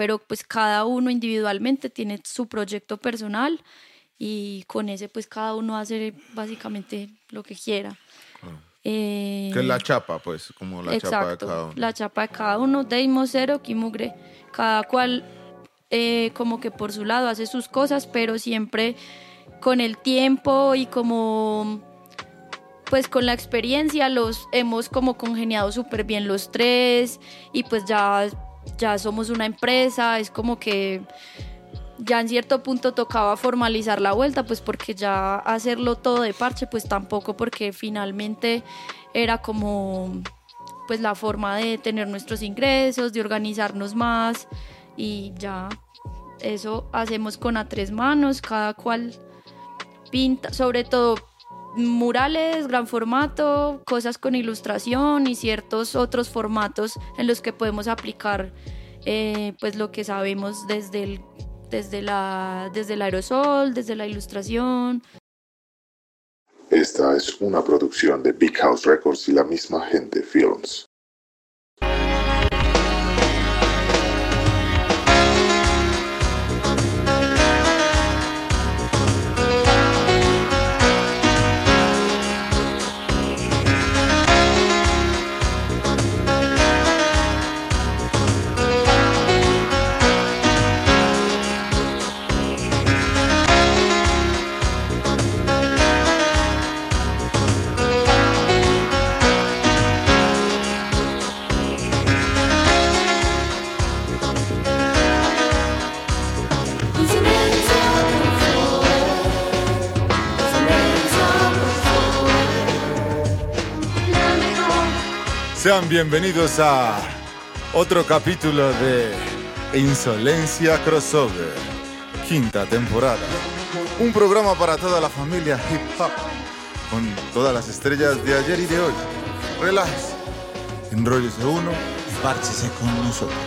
pero pues cada uno individualmente tiene su proyecto personal y con ese pues cada uno hace básicamente lo que quiera. Eh, que es la chapa, pues, como la chapa de cada uno. La chapa de cada uno, Deimos, Cero, Kimugre, cada cual eh, como que por su lado hace sus cosas, pero siempre con el tiempo y como pues con la experiencia los hemos como congeniado súper bien los tres y pues ya, ya somos una empresa, es como que ya en cierto punto tocaba formalizar la vuelta, pues porque ya hacerlo todo de parche, pues tampoco porque finalmente era como pues la forma de tener nuestros ingresos, de organizarnos más y ya eso hacemos con a tres manos, cada cual pinta, sobre todo murales, gran formato, cosas con ilustración y ciertos otros formatos en los que podemos aplicar eh, pues lo que sabemos desde el, desde, la, desde el aerosol, desde la ilustración. Esta es una producción de Big House Records y la misma gente Films. Sean bienvenidos a otro capítulo de Insolencia Crossover, quinta temporada. Un programa para toda la familia hip hop, con todas las estrellas de ayer y de hoy. Relájese, enrollese uno y párchese con nosotros.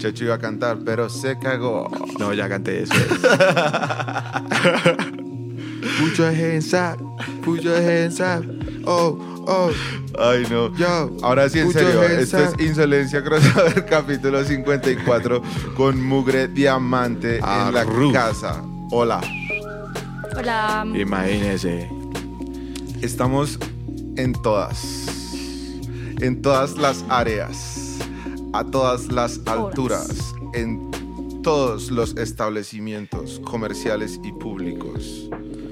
Checho iba a cantar, pero se cagó. No, ya canté eso. put your hands up, put your hands up. Oh, oh. Ay, no. Yo, Ahora sí, en serio, esto es Insolencia Crossover, capítulo 54, con Mugre Diamante en la casa. Hola. Hola. Imagínese. Estamos en todas. En todas las áreas a todas las alturas, en todos los establecimientos comerciales y públicos.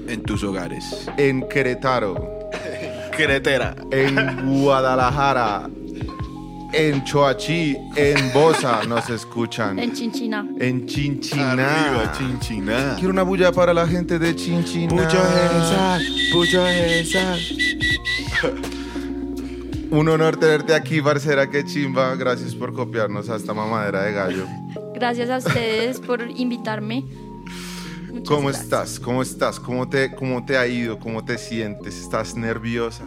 En tus hogares. En Querétaro. Queretera. En Guadalajara. En Choachí, en Bosa nos escuchan. En Chinchina. En Chinchina. Arriba, Chinchina. Quiero una bulla para la gente de Chinchina. Mucho mucho Un honor tenerte aquí, Barcera, qué chimba. Gracias por copiarnos a esta mamadera de gallo. Gracias a ustedes por invitarme. ¿Cómo estás? ¿Cómo estás? ¿Cómo te, ¿Cómo te ha ido? ¿Cómo te sientes? ¿Estás nerviosa?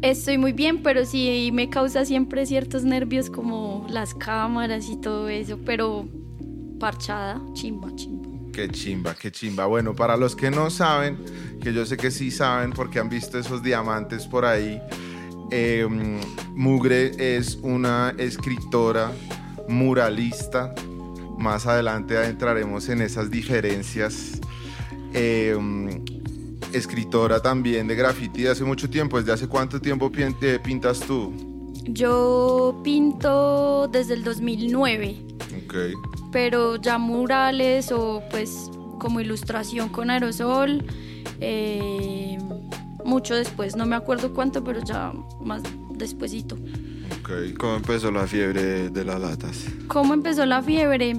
Estoy muy bien, pero sí me causa siempre ciertos nervios como las cámaras y todo eso, pero parchada, chimba, chimba. Qué chimba, qué chimba. Bueno, para los que no saben, que yo sé que sí saben porque han visto esos diamantes por ahí, Em, Mugre es una escritora muralista. Más adelante adentraremos en esas diferencias. Em, escritora también de graffiti de hace mucho tiempo. ¿Desde hace cuánto tiempo eh, pintas tú? Yo pinto desde el 2009. Ok. Pero ya murales o pues como ilustración con aerosol. Eh, mucho después, no me acuerdo cuánto, pero ya más despuesito. Okay. ¿Cómo empezó la fiebre de las latas? ¿Cómo empezó la fiebre?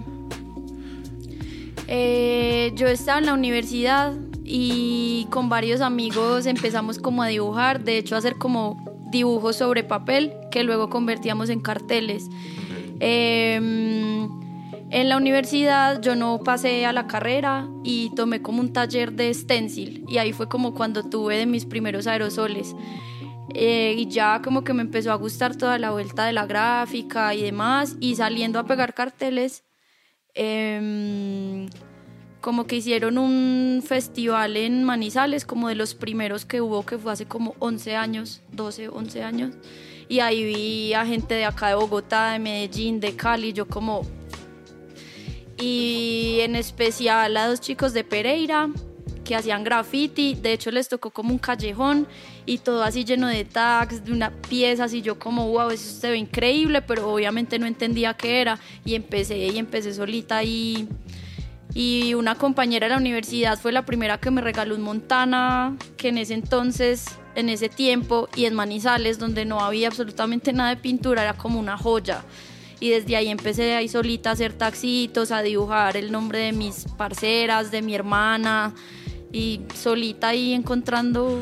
Eh, yo estaba en la universidad y con varios amigos empezamos como a dibujar, de hecho a hacer como dibujos sobre papel que luego convertíamos en carteles. Em, En la universidad yo no pasé a la carrera y tomé como un taller de stencil y ahí fue como cuando tuve de mis primeros aerosoles. Eh, y ya como que me empezó a gustar toda la vuelta de la gráfica y demás y saliendo a pegar carteles em, como que hicieron un festival en Manizales como de los primeros que hubo que fue hace como 11 años 12 11 años y ahí vi a gente de acá de Bogotá de Medellín de Cali yo como y en especial a dos chicos de Pereira que hacían graffiti, de hecho les tocó como un callejón y todo así lleno de tags, de una piezas y yo como wow, eso se ve increíble, pero obviamente no entendía qué era. Y empecé y empecé solita y, y una compañera de la universidad fue la primera que me regaló un Montana, que en ese entonces, en ese tiempo y en Manizales, donde no había absolutamente nada de pintura, era como una joya y desde ahí empecé ahí solita a hacer taxitos, a dibujar el nombre de mis parceras, de mi hermana y solita ahí encontrando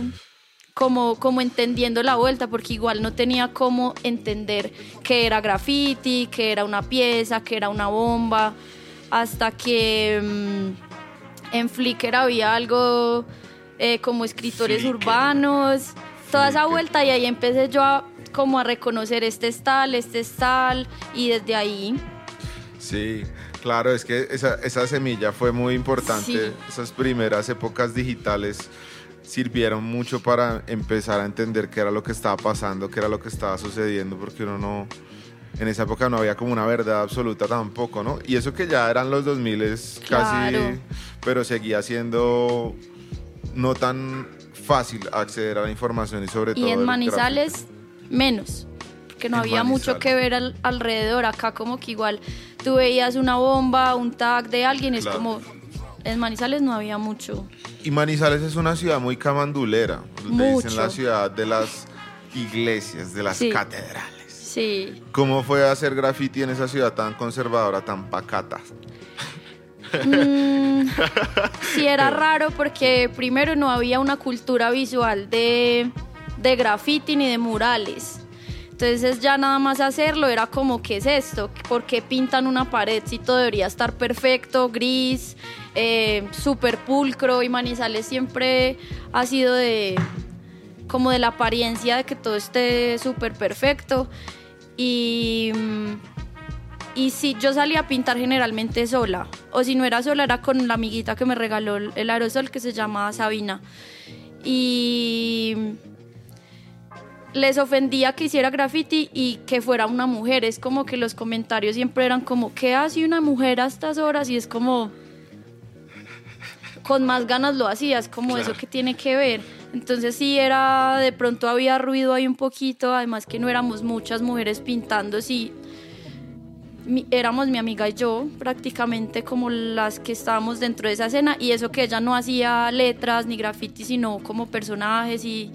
como, como entendiendo la vuelta, porque igual no tenía cómo entender que era graffiti, que era una pieza, que era una bomba, hasta que mm, en Flickr había algo eh, como escritores urbanos, toda esa vuelta y ahí empecé yo a como a reconocer este es tal, este es tal, y desde ahí. Sí, claro, es que esa, esa semilla fue muy importante. Esas primeras épocas digitales sirvieron mucho para empezar a entender qué era lo que estaba pasando, qué era lo que estaba sucediendo, porque uno no, en esa época no había como una verdad absoluta tampoco, ¿no? Y eso que ya eran los 2000 casi, pero seguía siendo no tan fácil acceder a la información y sobre todo... Y en Manizales menos, que no había mucho que ver alrededor. Acá como que igual tú veías una bomba, un tag de alguien, es como... En Manizales no había mucho. Y Manizales es una ciudad muy camandulera. Mucho. dicen la ciudad de las iglesias, de las catedrales. Sí. ¿Cómo fue hacer graffiti en esa ciudad tan conservadora, tan pacata? Mm, sí, era raro porque primero no había una cultura visual de de graffiti ni de murales. Entonces ya nada más hacerlo era como, ¿qué es esto? ¿Por qué pintan una pared si todo debería estar perfecto, gris, eh, súper pulcro? Y Manizales siempre ha sido de como de la apariencia de que todo esté súper perfecto. Y, y si yo salía a pintar generalmente sola, o si no era sola, era con la amiguita que me regaló el aerosol que se llama Sabina. Y les ofendía que hiciera graffiti y que fuera una mujer. Es como que los comentarios siempre eran como, ¿qué hace una mujer a estas horas? Y es como, con más ganas lo hacía, es como eso que tiene que ver. Entonces sí era, de pronto había ruido ahí un poquito, además que no éramos muchas mujeres pintando, sí. éramos mi amiga y yo prácticamente como las que estábamos dentro de esa escena y eso que ella no hacía letras ni graffiti sino como personajes y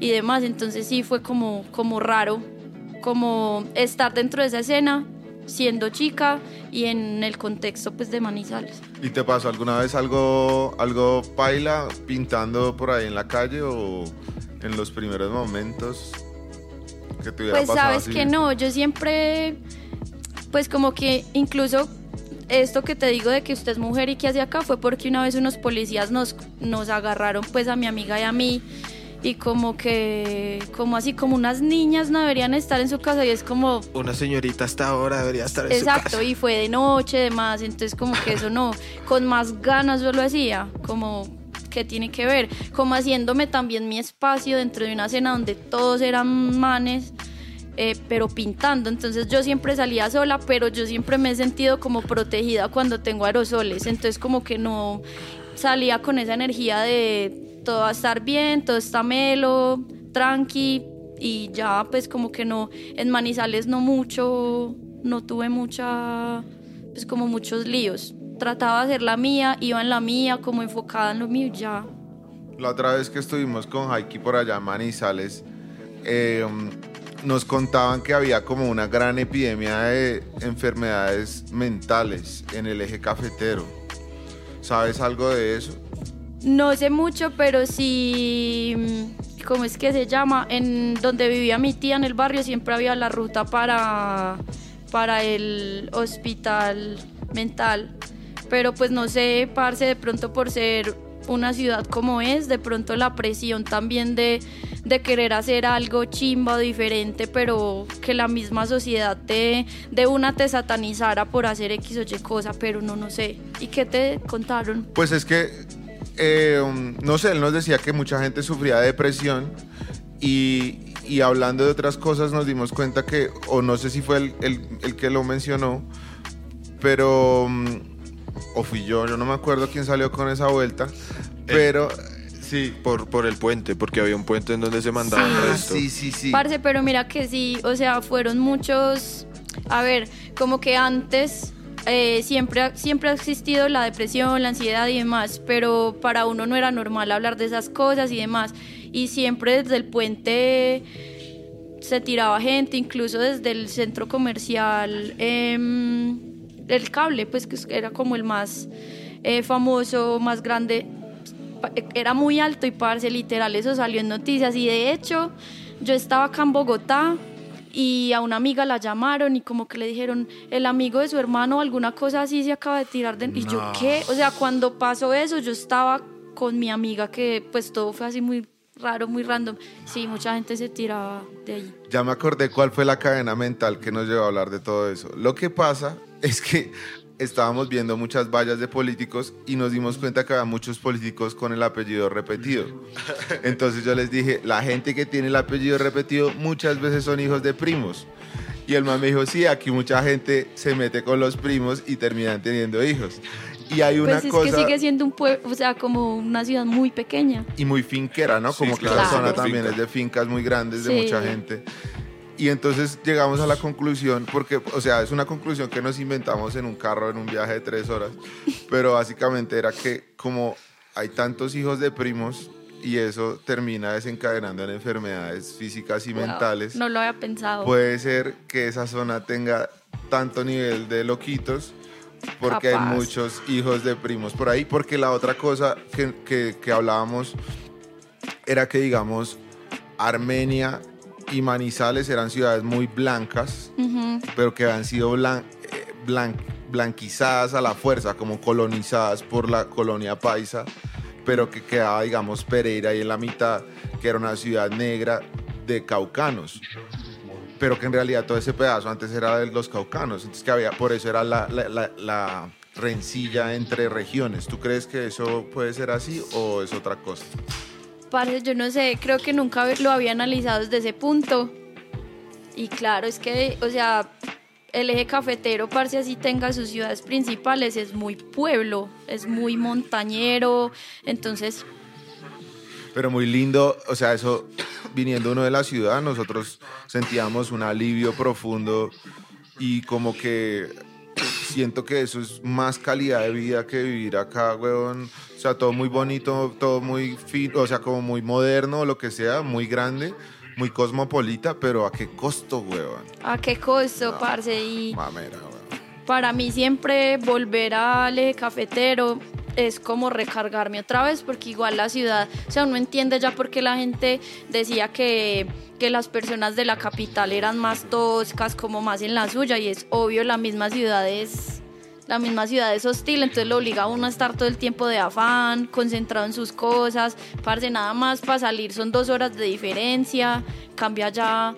y demás. Entonces sí fue como, como raro, como estar dentro de esa escena siendo chica y en el contexto pues de Manizales. ¿Y te pasó alguna vez algo, algo paila pintando por ahí en la calle o en los primeros momentos que te hubiera Pues sabes que no, yo siempre pues como que incluso esto que te digo de que usted es mujer y que hace acá fue porque una vez unos policías nos, nos agarraron pues a mi amiga y a mí y como que, como así, como unas niñas no deberían estar en su casa y es como... Una señorita hasta ahora debería estar en su casa. Exacto, y fue de noche, demás, entonces como que eso no, con más ganas yo lo hacía, como que tiene que ver, como haciéndome también mi espacio dentro de una cena donde todos eran manes. Eh, pero pintando. Entonces yo siempre salía sola, pero yo siempre me he sentido como protegida cuando tengo aerosoles. Entonces como que no salía con esa energía de todo va a estar bien, todo está melo, tranqui y ya pues como que no, en Manizales no mucho, no tuve mucha, pues como muchos líos. Trataba de hacer la mía, iba en la mía, como enfocada en lo mío ya. La otra vez que estuvimos con Haiki por allá en Manizales, em, nos contaban que había como una gran epidemia de enfermedades mentales en el eje cafetero. ¿Sabes algo de eso? No sé mucho, pero sí, mm, ¿cómo es que se llama? En donde vivía mi tía en el barrio siempre había la ruta para, para el hospital mental. Pero pues no sé, parce, de pronto por ser una ciudad como es, de pronto la presión también de, de querer hacer algo chimba diferente, pero que la misma sociedad de, de una te satanizara por hacer X o Y cosa, pero no, no sé. ¿Y qué te contaron? Pues es que, eh, um, no sé, él nos decía que mucha gente sufría de depresión y, y hablando de otras cosas nos dimos cuenta que, o no sé si fue el, el- el que lo mencionó, pero, um, o fui yo, yo no me acuerdo quién salió con esa vuelta, pero sí. Por, por el puente, porque había un puente en donde se mandaba Sí. el Ah, resto. sí, sí, sí. Parce, pero mira que sí, o sea, fueron muchos, a ver, como que antes eh, siempre, siempre ha existido la depresión, la ansiedad y demás, pero para uno no era normal hablar de esas cosas y demás. Y siempre desde el puente se tiraba gente, incluso desde el centro comercial, em, el cable, pues que era como el más eh, famoso, más grande, era muy alto y parce, literal, eso salió en noticias. Y de hecho, yo estaba acá en Bogotá y a una amiga la llamaron y como que le dijeron, el amigo de su hermano, alguna cosa así se acaba de tirar de... Y yo, ¿qué? O sea, cuando pasó eso, yo estaba con mi amiga que pues todo fue así muy raro, muy random. Sí, mucha gente se tiraba de ahí. Ya me acordé cuál fue la cadena mental que nos llevó a hablar de todo eso. Lo que pasa es que estábamos viendo muchas vallas de políticos y nos dimos cuenta que había muchos políticos con el apellido repetido. Entonces yo les dije, la gente que tiene el apellido repetido muchas veces son hijos de primos. Y el man me dijo, sí, aquí mucha gente se mete con los primos y terminan teniendo hijos. Y hay una Pues es cosa que sigue siendo un pueblo, o sea, como una ciudad muy pequeña. y muy finquera, ¿no? Sí, Como que claro. la zona también Finca. es de fincas muy grandes, de Sí. mucha gente. Y entonces llegamos a la conclusión, porque, o sea, es una conclusión que nos inventamos en un carro en un viaje de tres horas, pero básicamente era que como hay tantos hijos de primos y eso termina desencadenando en enfermedades físicas y Wow, mentales, No lo había pensado. puede ser que esa zona tenga tanto nivel de loquitos porque hay Capaz. muchos hijos de primos por ahí, porque la otra cosa que, que- que hablábamos era que, digamos, Armenia y Manizales eran ciudades muy blancas, pero que han sido blan- eh, blan- blanquizadas a la fuerza, como colonizadas por la colonia paisa, pero que quedaba, digamos, Pereira ahí en la mitad, que era una ciudad negra de caucanos pero que en realidad todo ese pedazo antes era de los caucanos, entonces que había, por eso era la, la- la- la rencilla entre regiones. ¿Tú crees que eso puede ser así o es otra cosa? Parce, yo no sé, creo que nunca lo había analizado desde ese punto. Y claro, es que, o sea, el eje cafetero, parce, así tenga sus ciudades principales, es muy pueblo, es muy montañero, entonces, Pero muy lindo, o sea, eso viniendo uno de la ciudad, nosotros sentíamos un alivio profundo y como que siento que eso es más calidad de vida que vivir acá, weón. O sea, todo muy bonito, todo muy fino, o sea, como muy moderno, lo que sea, muy grande, muy cosmopolita, pero ¿a qué costo, weón? ¿a qué costo, No. parce? Y Mamera, weón. para mí siempre volver al eje cafetero es como recargarme otra vez porque igual la ciudad, o sea, uno entiende ya por qué la gente decía que, que las personas de la capital eran más toscas, como más en la suya y es obvio la misma ciudad es la misma ciudad es hostil, entonces lo obliga a uno a estar todo el tiempo de afán, concentrado en sus cosas, parce, nada más para salir son dos horas de diferencia, cambia ya,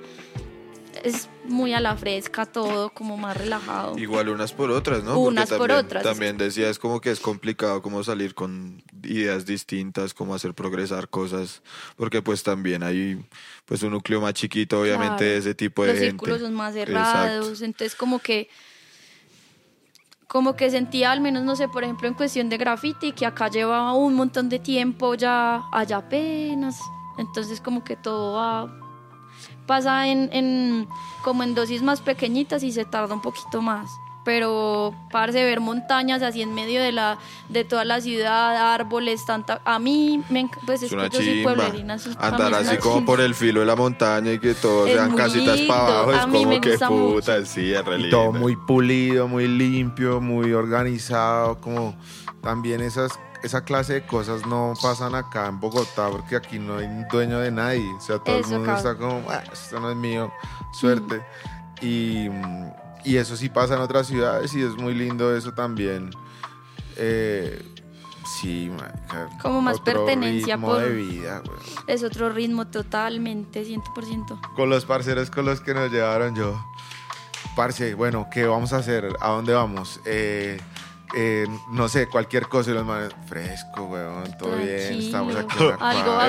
es muy a la fresca todo, como más relajado. Igual unas por otras, ¿no? Unas por también, otras. También decía, es como que es complicado como salir con ideas distintas, como hacer progresar cosas, porque pues también hay pues un núcleo más chiquito, obviamente, Claro. de ese tipo de los gente. círculos son más Exacto. cerrados, entonces como que como que sentía al menos no sé, por ejemplo, en cuestión de graffiti que acá llevaba un montón de tiempo ya allá apenas, entonces como que todo va pasa en, en como en dosis más pequeñitas y se tarda un poquito más. Pero parece ver montañas así en medio de la de toda la ciudad, árboles, tanta a mí me pues Es es una que yo soy pueblerina, mí Andar así como chimba. por el filo de la montaña y que todos Es sean casitas lindo. para abajo, es A como que puta, mucho. sí, es re todo muy pulido, muy limpio, muy organizado, como también esas, esa clase de cosas no pasan acá en Bogotá porque aquí no hay dueño de nadie, o sea, todo Eso, el mundo cabrón. está como, "Ah, esto no es mío, suerte. Y, mm, y eso sí pasa en otras ciudades y es muy lindo eso también. Eh, sí, marica, Como más otro pertenencia ritmo por- de vida, güey. Es otro ritmo totalmente, 100%. Con los parceros con los que nos llevaron yo. Parce, bueno, ¿qué vamos a hacer? ¿A dónde vamos? Eh, eh, no sé, cualquier cosa y los manes, fresco, weón, todo bien, estamos aquí. en la Algo va.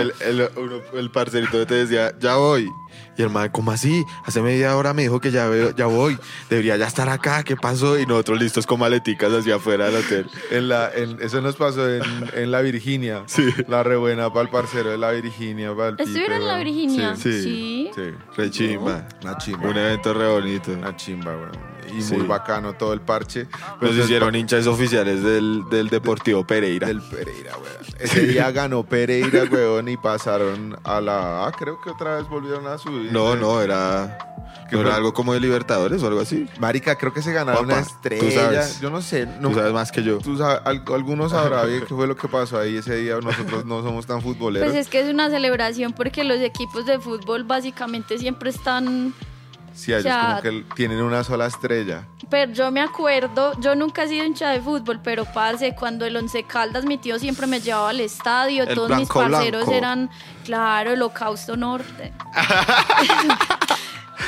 El, el, el parcerito te decía, ya voy. Y el man, ¿cómo así? Hace media hora me dijo que ya, veo- ya voy. Debería ya estar acá. ¿Qué pasó? Y nosotros listos con maleticas hacia afuera del hotel. En la, en- eso nos pasó en, en la Virginia. Sí. La rebuena para el parcero de la Virginia. para el ¿Estuvieron Pipe, en la. Virginia? Sí, Sí. sí. Re chimba. Una chimba. Un evento re bonito. Una chimba, weón. Y Sí. muy bacano todo el parche. Nos Pues hicieron hinchas oficiales del, del Deportivo Pereira. Del Pereira, weón. Ese día ganó Pereira, weón, y pasaron a la A. Creo que otra vez volvieron a subir. No, no, era, ¿Qué no era algo como de Libertadores o algo así. Marica, creo que se ganaron Papá, una tú estrella. sabes. Yo no sé. No, Tú sabes más que yo. tú sabes, al- algunos sabrá bien qué fue lo que pasó ahí ese día. Nosotros no somos tan futboleros. Pues es que es una celebración porque los equipos de fútbol básicamente siempre están... sí, ellos como que tienen una sola estrella. Pero yo me acuerdo, yo nunca he sido hincha de fútbol, pero parce, cuando el Once Caldas, mi tío siempre me llevaba al estadio, El todos mis parceros blanco. eran, claro, Holocausto Norte.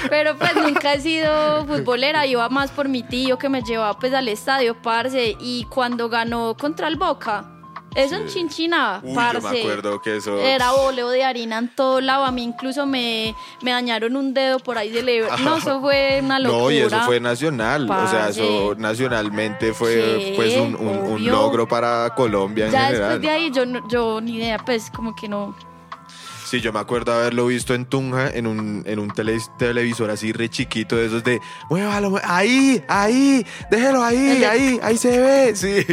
pero pues nunca he sido futbolera, iba más por mi tío que me llevaba pues al estadio, parce, y cuando ganó contra el Boca, eso en Chinchina, Uy, parce. yo me acuerdo que eso... Era boleo de harina en todo lado. A mí incluso me, me dañaron un dedo por ahí de le- No, eso fue una locura. No, y eso fue nacional. O sea, eso nacionalmente fue Sí, pues un, un- logro para Colombia en Ya general. después de ahí yo, yo ni idea, pues como que no. Sí, yo me acuerdo haberlo visto en Tunja, en un, en un tele- televisor así re chiquito, de esos de, muévalo, ahí, ahí, déjelo ahí, ahí, ahí se ve, sí.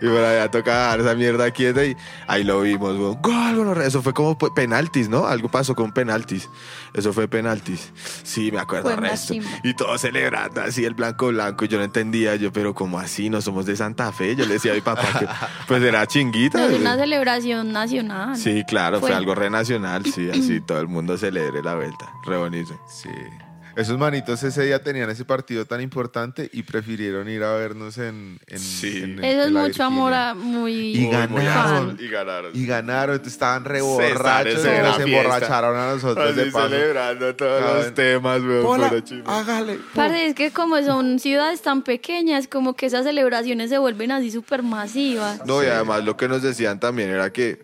Y por allá toca dar esa mierda quieta y ahí lo vimos, weón. gol. Eso fue como pe- penaltis, ¿no? Algo pasó con penaltis. Eso fue penaltis. Sí, me acuerdo resto. Y todos celebrando así el blanco blanco. Y yo no entendía, yo, pero como así? No somos de Santa Fe. Yo le decía a mi papá que, pues era chinguita. Es una celebración nacional. Sí, claro, fue Fue. algo re nacional, sí, así todo el mundo celebre la vuelta, re bonito. Sí. Esos manitos ese día tenían ese partido tan importante y prefirieron ir a vernos en. en Sí. en- Eso es mucho amor a muy. Y ganaron. Y ganaron. Y ganaron, entonces estaban re Se emborracharon a nosotros de Así paso. celebrando todos Saben. los temas, weón, hágale. Parce, es que como son ciudades tan pequeñas, como que esas celebraciones se vuelven así súper masivas. No, y además lo que nos decían también era que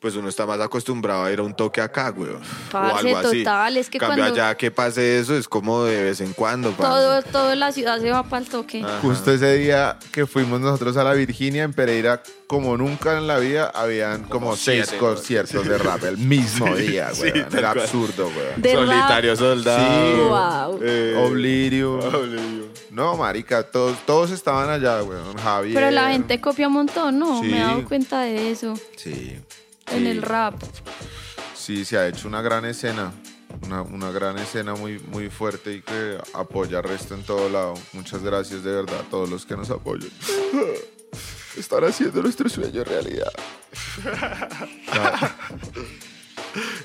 pues uno está más acostumbrado a ir a un toque acá, weón. o Parce, algo así. total, es que Cambio cuando- allá que pase eso es como de vez en cuando. Todo, toda la ciudad se va para el toque. Justo ese día que fuimos nosotros a la Virginia, en Pereira, como nunca en la vida, habían como, seis siete, conciertos de rap el mismo día, sí, tal Era cual. absurdo, weón. De Solitario soldado. Sí. Wow. Eh, Oblivion. Oblivion. No, marica, todos, todos estaban allá, weón. Javier. Pero la gente copia un montón, ¿no? Sí. Me he dado cuenta de eso Sí. En el rap. Sí, se ha hecho una gran escena. Una, una gran escena muy, muy fuerte y que apoya al resto en todo lado. Muchas gracias de verdad a todos los que nos apoyan. Están haciendo nuestro sueño realidad.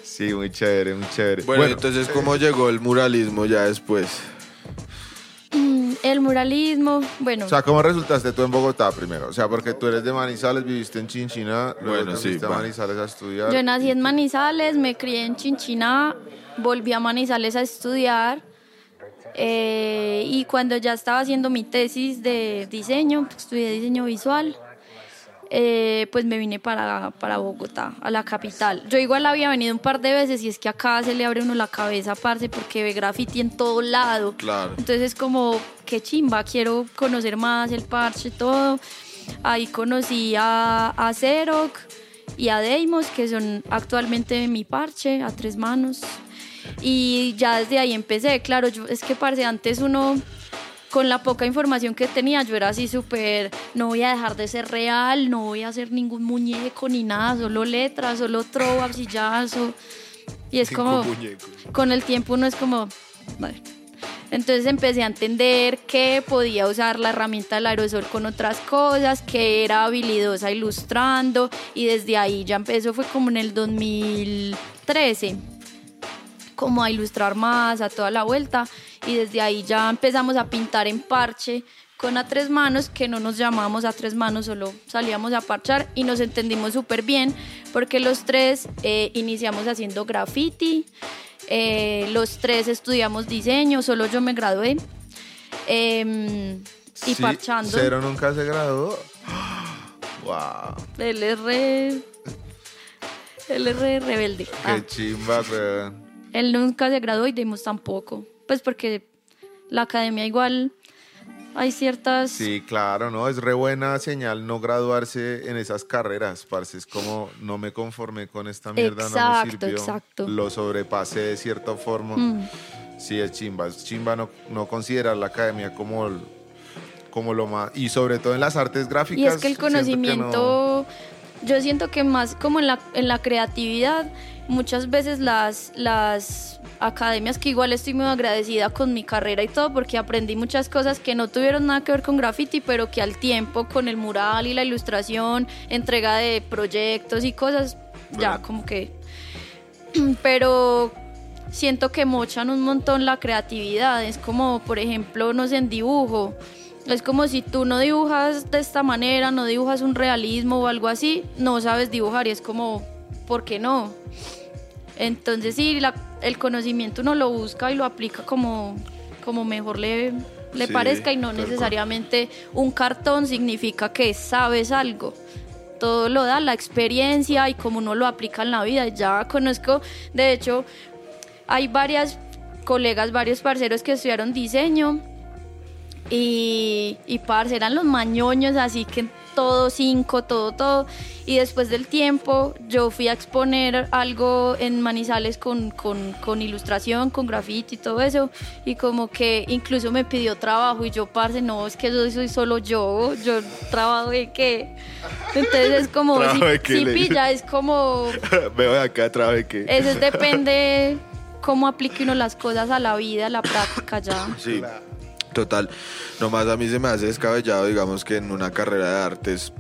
Sí, muy chévere, muy chévere. Bueno, entonces, ¿cómo llegó el muralismo ya después? El muralismo, bueno, O sea, ¿cómo resultaste tú en Bogotá primero? O sea, porque tú eres de Manizales, viviste en Chinchina, luego Bueno, te sí, fuiste a va. Manizales a estudiar. yo nací en Manizales, me crié en Chinchiná, volví a Manizales a estudiar. eh, y cuando ya estaba haciendo mi tesis de diseño, estudié diseño visual, eh, pues me vine para, para Bogotá, a la capital. Yo igual había venido un par de veces y es que acá se le abre uno la cabeza, parce, porque ve graffiti en todo lado. Claro. Entonces es como, qué chimba, quiero conocer más el parche, todo. Ahí conocí a, a Xerox y a Deimos, que son actualmente mi parche, a tres manos. Y ya desde ahí empecé, claro, yo, es que parce, antes uno con la poca información que tenía, yo era así súper, no voy a dejar de ser real, no voy a hacer ningún muñeco ni nada, solo letras, solo trovas y. Y es como, con el tiempo uno es como, vale. Entonces empecé a entender que podía usar la herramienta del aerosol con otras cosas, que era habilidosa ilustrando y desde ahí ya empezó, fue como en el 2013 como a ilustrar más, a toda la vuelta. y desde ahí ya empezamos a pintar en parche con a tres manos, que no nos llamamos a tres manos, solo salíamos a parchar y nos entendimos súper bien porque los tres eh, iniciamos haciendo graffiti, eh, los tres estudiamos diseño, solo yo me gradué. em, y Sí, parchando. Cero nunca se graduó. Wow. Él es re. Él es re rebelde. Qué Ah, chimba, weón. Él nunca se graduó y Demos tampoco. Pues porque la academia igual hay ciertas. Sí, claro, ¿no? Es re buena señal no graduarse en esas carreras, parce. Es como, no me conformé con esta mierda, no me Exacto, sirvió. exacto. Lo sobrepasé de cierta forma. Mm. Sí, es chimba. Es chimba no, no considerar la academia como, como lo más... Y sobre todo en las artes gráficas. Y es que el no- conocimiento, yo siento que más como en la, en la creatividad, muchas veces las, las academias, que igual estoy muy agradecida con mi carrera y todo, porque aprendí muchas cosas que no tuvieron nada que ver con graffiti, pero que al tiempo con el mural y la ilustración, entrega de proyectos y cosas, ya como que... Pero siento que mochan un montón la creatividad. Es como, por ejemplo, no sé, en dibujo. Es como si tú no dibujas de esta manera, no dibujas un realismo o algo así, no sabes dibujar y es como, ¿por qué no? Entonces sí, la- el conocimiento uno lo busca y lo aplica como, como mejor le, le Sí, parezca y no cual. necesariamente un cartón significa que sabes algo. Todo lo da la experiencia y como uno lo aplica en la vida. Ya conozco, de hecho, hay varias colegas, varios parceros que estudiaron diseño y, y parce, eran los mañoños, así que todo cinco, todo, todo. Y después del tiempo, yo fui a exponer algo en Manizales con, con, con ilustración, con graffiti y todo eso. Y como que incluso me pidió trabajo. Y yo, parce, no, es que yo soy solo yo. Yo trabajo de qué. Entonces es como, si, ¿Trabajo qué pilla, es como. Veo de acá atrás de que. Eso es depende cómo aplique uno las cosas a la vida, a la práctica ya. Sí, total. Nomás a mí se me hace descabellado, digamos, que en una carrera de artes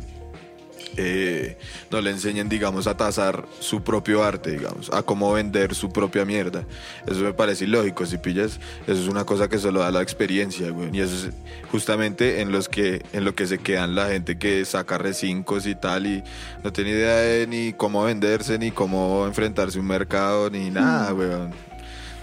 eh, no le enseñen, digamos, a tasar su propio arte, digamos, a cómo vender su propia mierda. Eso me parece ilógico, si pillas. Eso es una cosa que solo da la experiencia, güey. Y eso es justamente en, los que, en lo que se quedan la gente que saca recincos y tal y no tiene idea de ni cómo venderse, ni cómo enfrentarse a un mercado, ni nada, güey.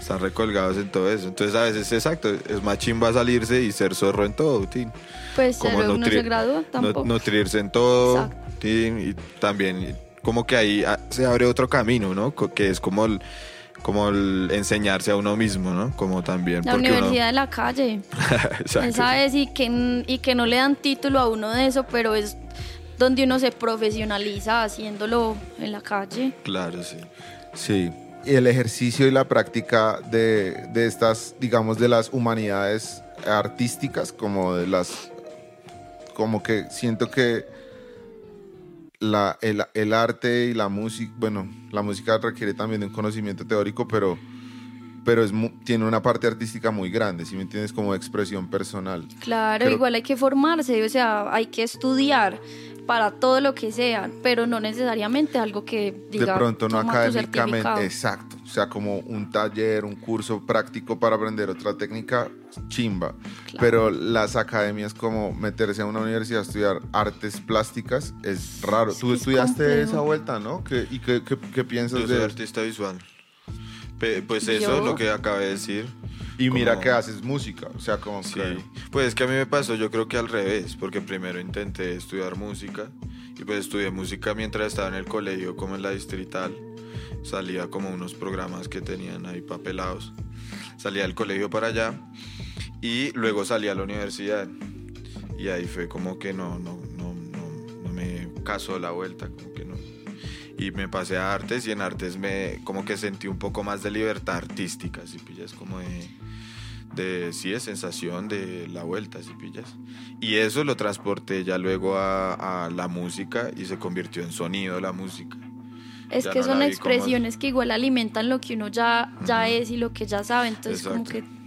Están recolgados en todo eso. Entonces, a veces, exacto, es más chimba salirse y ser zorro en todo, tin. Pues Como nutrir- se gradúa Nu- tampoco. Nutrirse en todo, tin, y también como que ahí ah, se abre otro camino, ¿no? Que es como el, como el enseñarse a uno mismo, ¿no? Como también. La porque uno- universidad de la calle. Exacto. Esa es y que, y que no le dan título a uno de eso, pero es donde uno se profesionaliza haciéndolo en la calle. Claro, sí. Sí. El ejercicio y la práctica de, de estas, digamos, de las humanidades artísticas, como de las. Como que siento que la, el, el arte y la música, bueno, la música requiere también de un conocimiento teórico, pero, pero es mu- tiene una parte artística muy grande, si me entiendes, como expresión personal. Claro, Pero- igual hay que formarse, o sea, hay que estudiar para todo lo que sea, pero no necesariamente algo que diga de pronto no "Toma tu académicamente, certificado". exacto, o sea, como un taller, un curso práctico para aprender otra técnica, chimba. Claro. Pero las academias como meterse a una universidad a estudiar artes plásticas es raro. Es Tú es estudiaste complejo. esa vuelta, ¿no? ¿Qué, ¿Y qué, qué- qué piensas Yo soy de artista visual. Pues eso Yo- es lo que acabé de decir. Y mira que haces música, o sea, como Sí, que- pues es que a mí me pasó, yo creo que al revés, porque primero intenté estudiar música y pues estudié música mientras estaba en el colegio, como en la distrital. Salía como unos programas que tenían ahí papelados. Salía del colegio para allá y luego salí a la universidad. Y ahí fue como que no, no, no, no, no me casó la vuelta, como que no. Y me pasé a artes y en artes me como que sentí un poco más de libertad artística, si pillas como de de sí, de sensación de la vuelta, si pillas. Y eso lo transporté ya luego a, a la música y se convirtió en sonido la música. Es Ya que no son vi como- expresiones que igual alimentan lo que uno ya, ya es y lo que ya sabe, entonces como Exacto. que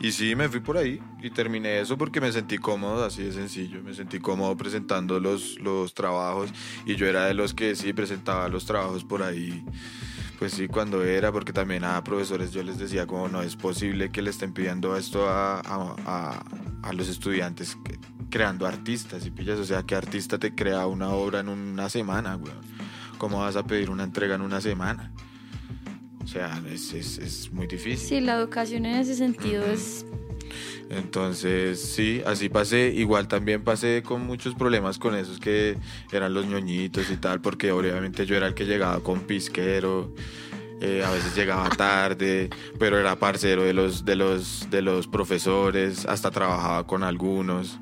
Y sí, me fui por ahí y terminé eso porque me sentí cómodo, así de sencillo. Me sentí cómodo presentando los, los trabajos y yo era de los que sí presentaba los trabajos por ahí, Pues sí, cuando era, porque también a profesores yo les decía como no es posible que le estén pidiendo esto a, a- a- los estudiantes creando artistas y pillas, o sea, ¿qué artista te crea una obra en una semana, weón? ¿Cómo vas a pedir una entrega en una semana? O sea, es, es, es muy difícil. Sí, la educación en ese sentido es... Entonces, sí, así pasé. Igual también pasé con muchos problemas con esos que eran los ñoñitos y tal, porque obviamente yo era el que llegaba con pisquero. eh, a veces llegaba tarde, pero era parcero de los, de los, de los profesores, hasta trabajaba con algunos.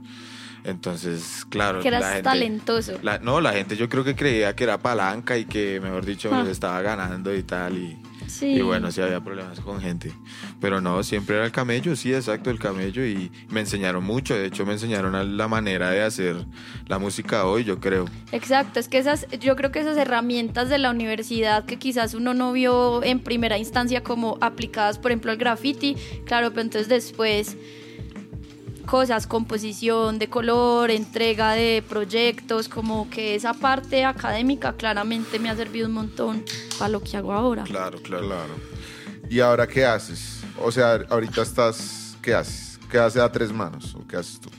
Entonces, claro, Que eras la gente, talentoso. la- no, la gente yo creo que creía que era palanca y que, mejor dicho, Ah. estaba ganando y tal. Y, Sí. y bueno, sí había problemas con gente. Pero no, siempre era el camello, sí, exacto, el camello. Y me enseñaron mucho. De hecho, me enseñaron a la manera de hacer la música hoy, yo creo. Exacto, es que esas, yo creo que esas herramientas de la universidad que quizás uno no vio en primera instancia como aplicadas, por ejemplo, al graffiti, claro, pero entonces después cosas, composición de color, entrega de proyectos, como que esa parte académica claramente me ha servido un montón para lo que hago ahora. Claro, claro. Claro. ¿Y ahora qué haces? O sea, ahorita estás, ¿qué haces? ¿Qué haces a tres manos? ¿O qué haces tú?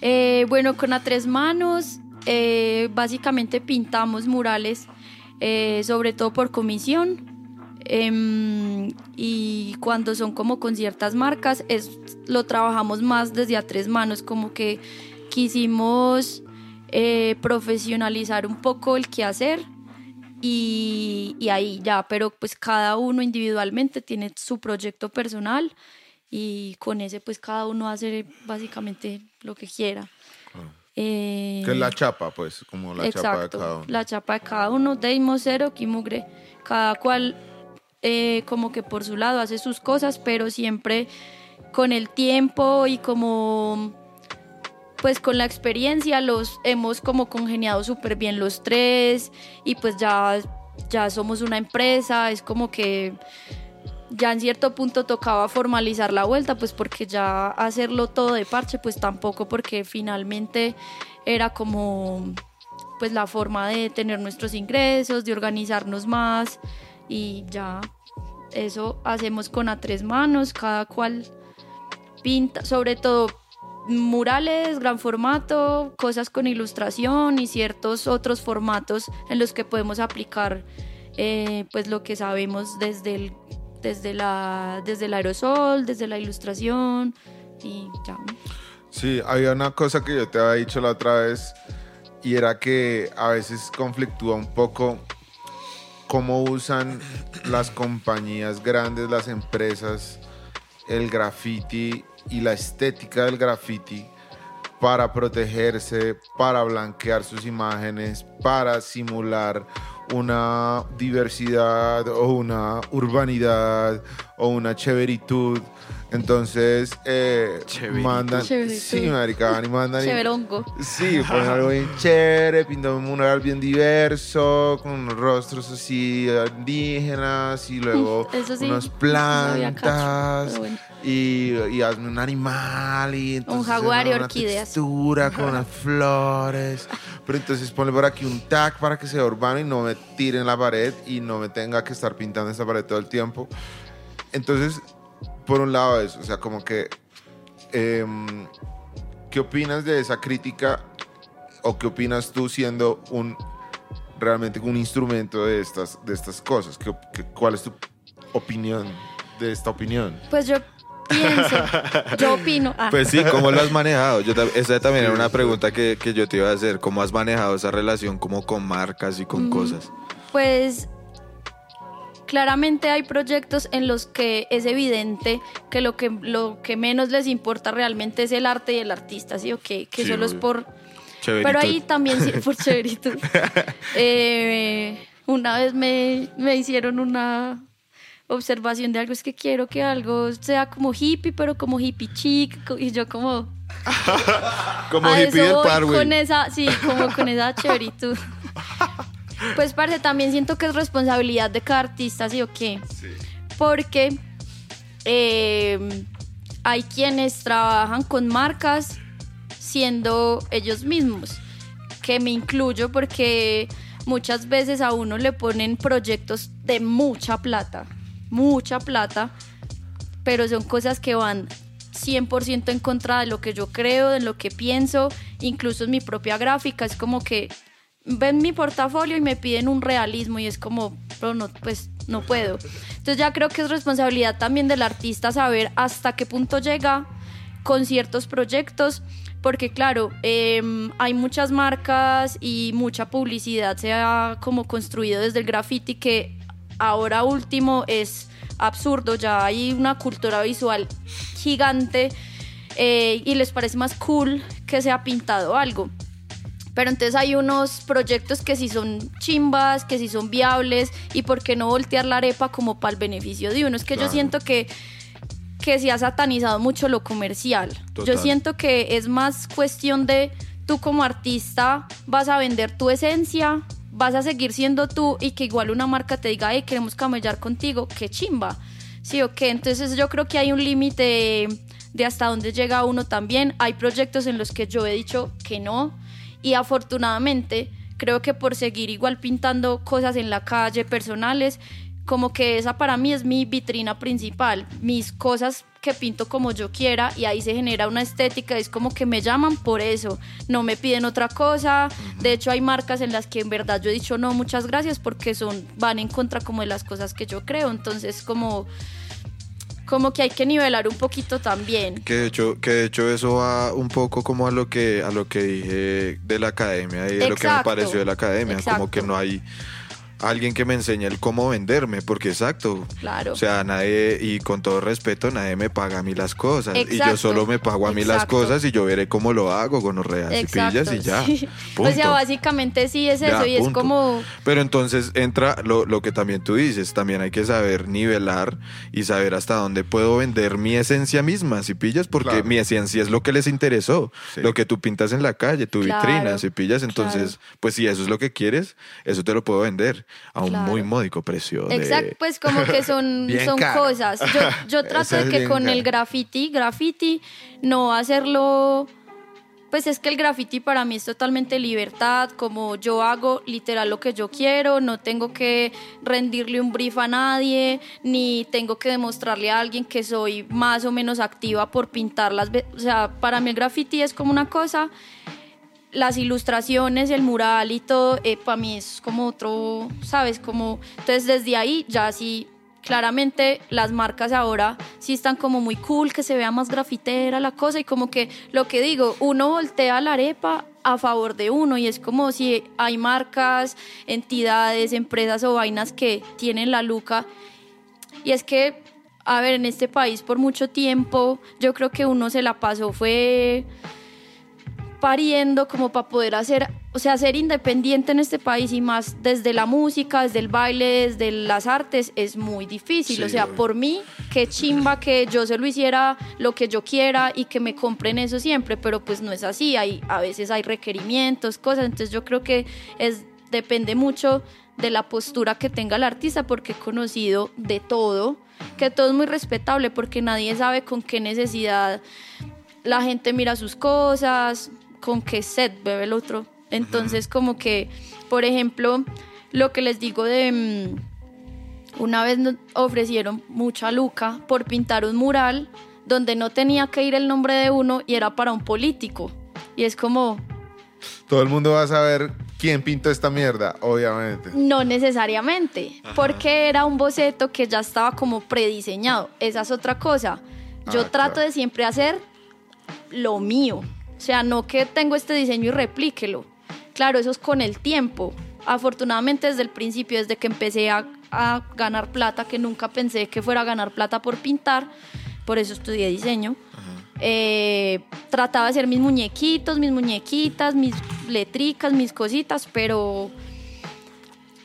Eh, bueno, con a tres manos, eh, básicamente pintamos murales, eh, sobre todo por comisión. Em, y cuando son como con ciertas marcas, es, lo trabajamos más desde a tres manos, como que quisimos eh, profesionalizar un poco el quehacer y, y ahí ya, pero pues cada uno individualmente tiene su proyecto personal y con ese pues cada uno hace básicamente lo que quiera. Eh, Que es la chapa, pues, como la chapa de exacto, cada uno. la chapa de cada uno, Deimos cero, Kimugre, cada cual eh, como que por su lado hace sus cosas, pero siempre con el tiempo y como pues con la experiencia los hemos como congeniado súper bien los tres y pues ya, ya somos una empresa, es como que ya en cierto punto tocaba formalizar la vuelta, pues porque ya hacerlo todo de parche, pues tampoco, porque finalmente era como pues la forma de tener nuestros ingresos, de organizarnos más y ya eso hacemos con a tres manos, cada cual pinta, sobre todo murales, gran formato, cosas con ilustración y ciertos otros formatos en los que podemos aplicar eh, pues lo que sabemos desde el, desde, la, desde el aerosol, desde la ilustración y ya. Sí, había una cosa que yo te había dicho la otra vez y era que a veces conflictúa un poco cómo usan las compañías grandes, las empresas, el graffiti y la estética del graffiti para protegerse, para blanquear sus imágenes, para simular una diversidad o una urbanidad o una chéveritud. Entonces, eh, mandan... Chéveritud. Sí, marica, y mandan... y-. Sí, ponen algo bien chévere, pintan un mural bien diverso, con unos rostros así indígenas y luego Eso sí, unas plantas bueno. y, y hazme un animal y entonces jaguar y una orquídeas. textura con unas flores. Pero entonces ponle por aquí un tag para que sea urbano y no me tire en la pared y no me tenga que estar pintando esta pared todo el tiempo. Entonces, por un lado eso, o sea, como que... em, ¿Qué opinas de esa crítica o qué opinas tú siendo un realmente un instrumento de estas, de estas cosas? ¿Qué, qué- cuál es tu opinión de esta opinión? Pues yo pienso, yo opino. ah, Pues sí, ¿cómo lo has manejado? Yo, esa también era una pregunta que, que yo te iba a hacer. ¿Cómo has manejado esa relación como con marcas y con Mm. cosas? Pues claramente hay proyectos en los que es evidente que lo que, lo que menos les importa realmente es el arte y el artista, ¿sí o qué? Que Sí, solo es por... Pero ahí también sí, por chéveritud. Eh, una vez me, me hicieron una observación de algo, es que quiero que algo sea como hippie, pero como hippie chic, y yo como... Como hippie del par, con esa, sí, como con esa chéveritud. Pues, parce, también siento que es responsabilidad de cada artista, ¿sí o qué? Porque eh, hay quienes trabajan con marcas siendo ellos mismos, que me incluyo porque muchas veces a uno le ponen proyectos de mucha plata, mucha plata, pero son cosas que van 100% en contra de lo que yo creo, de lo que pienso, incluso en mi propia gráfica, es como que ven mi portafolio y me piden un realismo y es como, no, pues no puedo. Entonces ya creo que es responsabilidad también del artista saber hasta qué punto llega con ciertos proyectos, porque claro, em, hay muchas marcas y mucha publicidad se ha como construido desde el graffiti que ahora último es absurdo, ya hay una cultura visual gigante eh, y les parece más cool que se ha pintado algo. Pero entonces hay unos proyectos que sí son chimbas, que sí son viables, y por qué no voltear la arepa como para el beneficio de uno. Es que yo siento que, que se ha satanizado mucho lo comercial. Yo siento que es más cuestión de tú como artista vas a vender tu esencia, vas a seguir siendo tú y que igual una marca te diga, hey, queremos camellar contigo, qué chimba. Sí, ok, entonces yo creo que hay un límite de hasta dónde llega uno también. Hay proyectos en los que yo he dicho que no y afortunadamente creo que por seguir igual pintando cosas en la calle personales, como que esa para mí es mi vitrina principal, mis cosas que pinto como yo quiera y ahí se genera una estética, es como que me llaman por eso, no me piden otra cosa, de hecho hay marcas en las que en verdad yo he dicho no, muchas gracias porque son van en contra como de las cosas que yo creo, entonces como como que hay que nivelar un poquito también. Que de hecho, que de hecho eso va un poco como a lo que a lo que dije de la academia y de lo que me pareció de la academia, como que no hay alguien que me enseñe el cómo venderme, porque exacto. Claro. O sea, nadie, y con todo respeto, nadie me paga a mí las cosas. Y yo solo me pago a mí las cosas y yo veré cómo lo hago con los reales y pillas y ya. sí. Punto. O sea, básicamente sí es Ya, eso y es punto. como Pero entonces entra lo, lo que también tú dices, también hay que saber nivelar y saber hasta dónde puedo vender mi esencia misma, si pillas, porque Claro. mi esencia es lo que les interesó, Sí. lo que tú pintas en la calle, tu Claro, vitrina, si pillas, entonces, pues si eso es lo que quieres, eso te lo puedo vender a un Claro. muy módico precio. de- Exacto, pues como que son, son caro. cosas. Yo, yo trato de que con el graffiti, graffiti, no hacerlo. Pues es que el graffiti para mí es totalmente libertad, como yo hago literal lo que yo quiero, no tengo que rendirle un brief a nadie, ni tengo que demostrarle a alguien que soy más o menos activa por pintar las... ve- O sea, para mí el graffiti es como una cosa las ilustraciones, el mural y todo, para mí es como otro, ¿sabes? Como, entonces desde ahí ya sí, claramente las marcas ahora sí están como muy cool, que se vea más grafitera la cosa y como que lo que digo, uno voltea la arepa a favor de uno y es como si hay marcas, entidades, empresas o vainas que tienen la luca y es que, a ver, en este país por mucho tiempo yo creo que uno se la pasó fue pariendo como para poder hacer, o sea, ser independiente en este país y más desde la música, desde el baile, desde las artes, es muy difícil. Sí, o sea, por mí, qué chimba que yo se lo hiciera lo que yo quiera y que me compren eso siempre, pero pues no es así. Hay, a veces hay requerimientos, cosas, entonces yo creo que es, depende mucho de la postura que tenga el artista, porque he conocido de todo, que todo es muy respetable, porque nadie sabe con qué necesidad la gente mira sus cosas, con qué set bebe el otro. Entonces, como que, por ejemplo, lo que les digo de... mm, Una vez nos ofrecieron mucha luca por pintar un mural donde no tenía que ir el nombre de uno y era para un político. Y es como, Todo el mundo va a saber quién pintó esta mierda, obviamente. no necesariamente, porque era un boceto que ya estaba como prediseñado. Esa es otra cosa. Yo Ah, trato claro. de siempre hacer lo mío. O sea, no que tengo este diseño y replíquelo. Claro, eso es con el tiempo. Afortunadamente desde el principio, desde que empecé a, a ganar plata, que nunca pensé que fuera a ganar plata por pintar, por eso estudié diseño. eh, trataba de hacer mis muñequitos, mis muñequitas, mis letricas, mis cositas, pero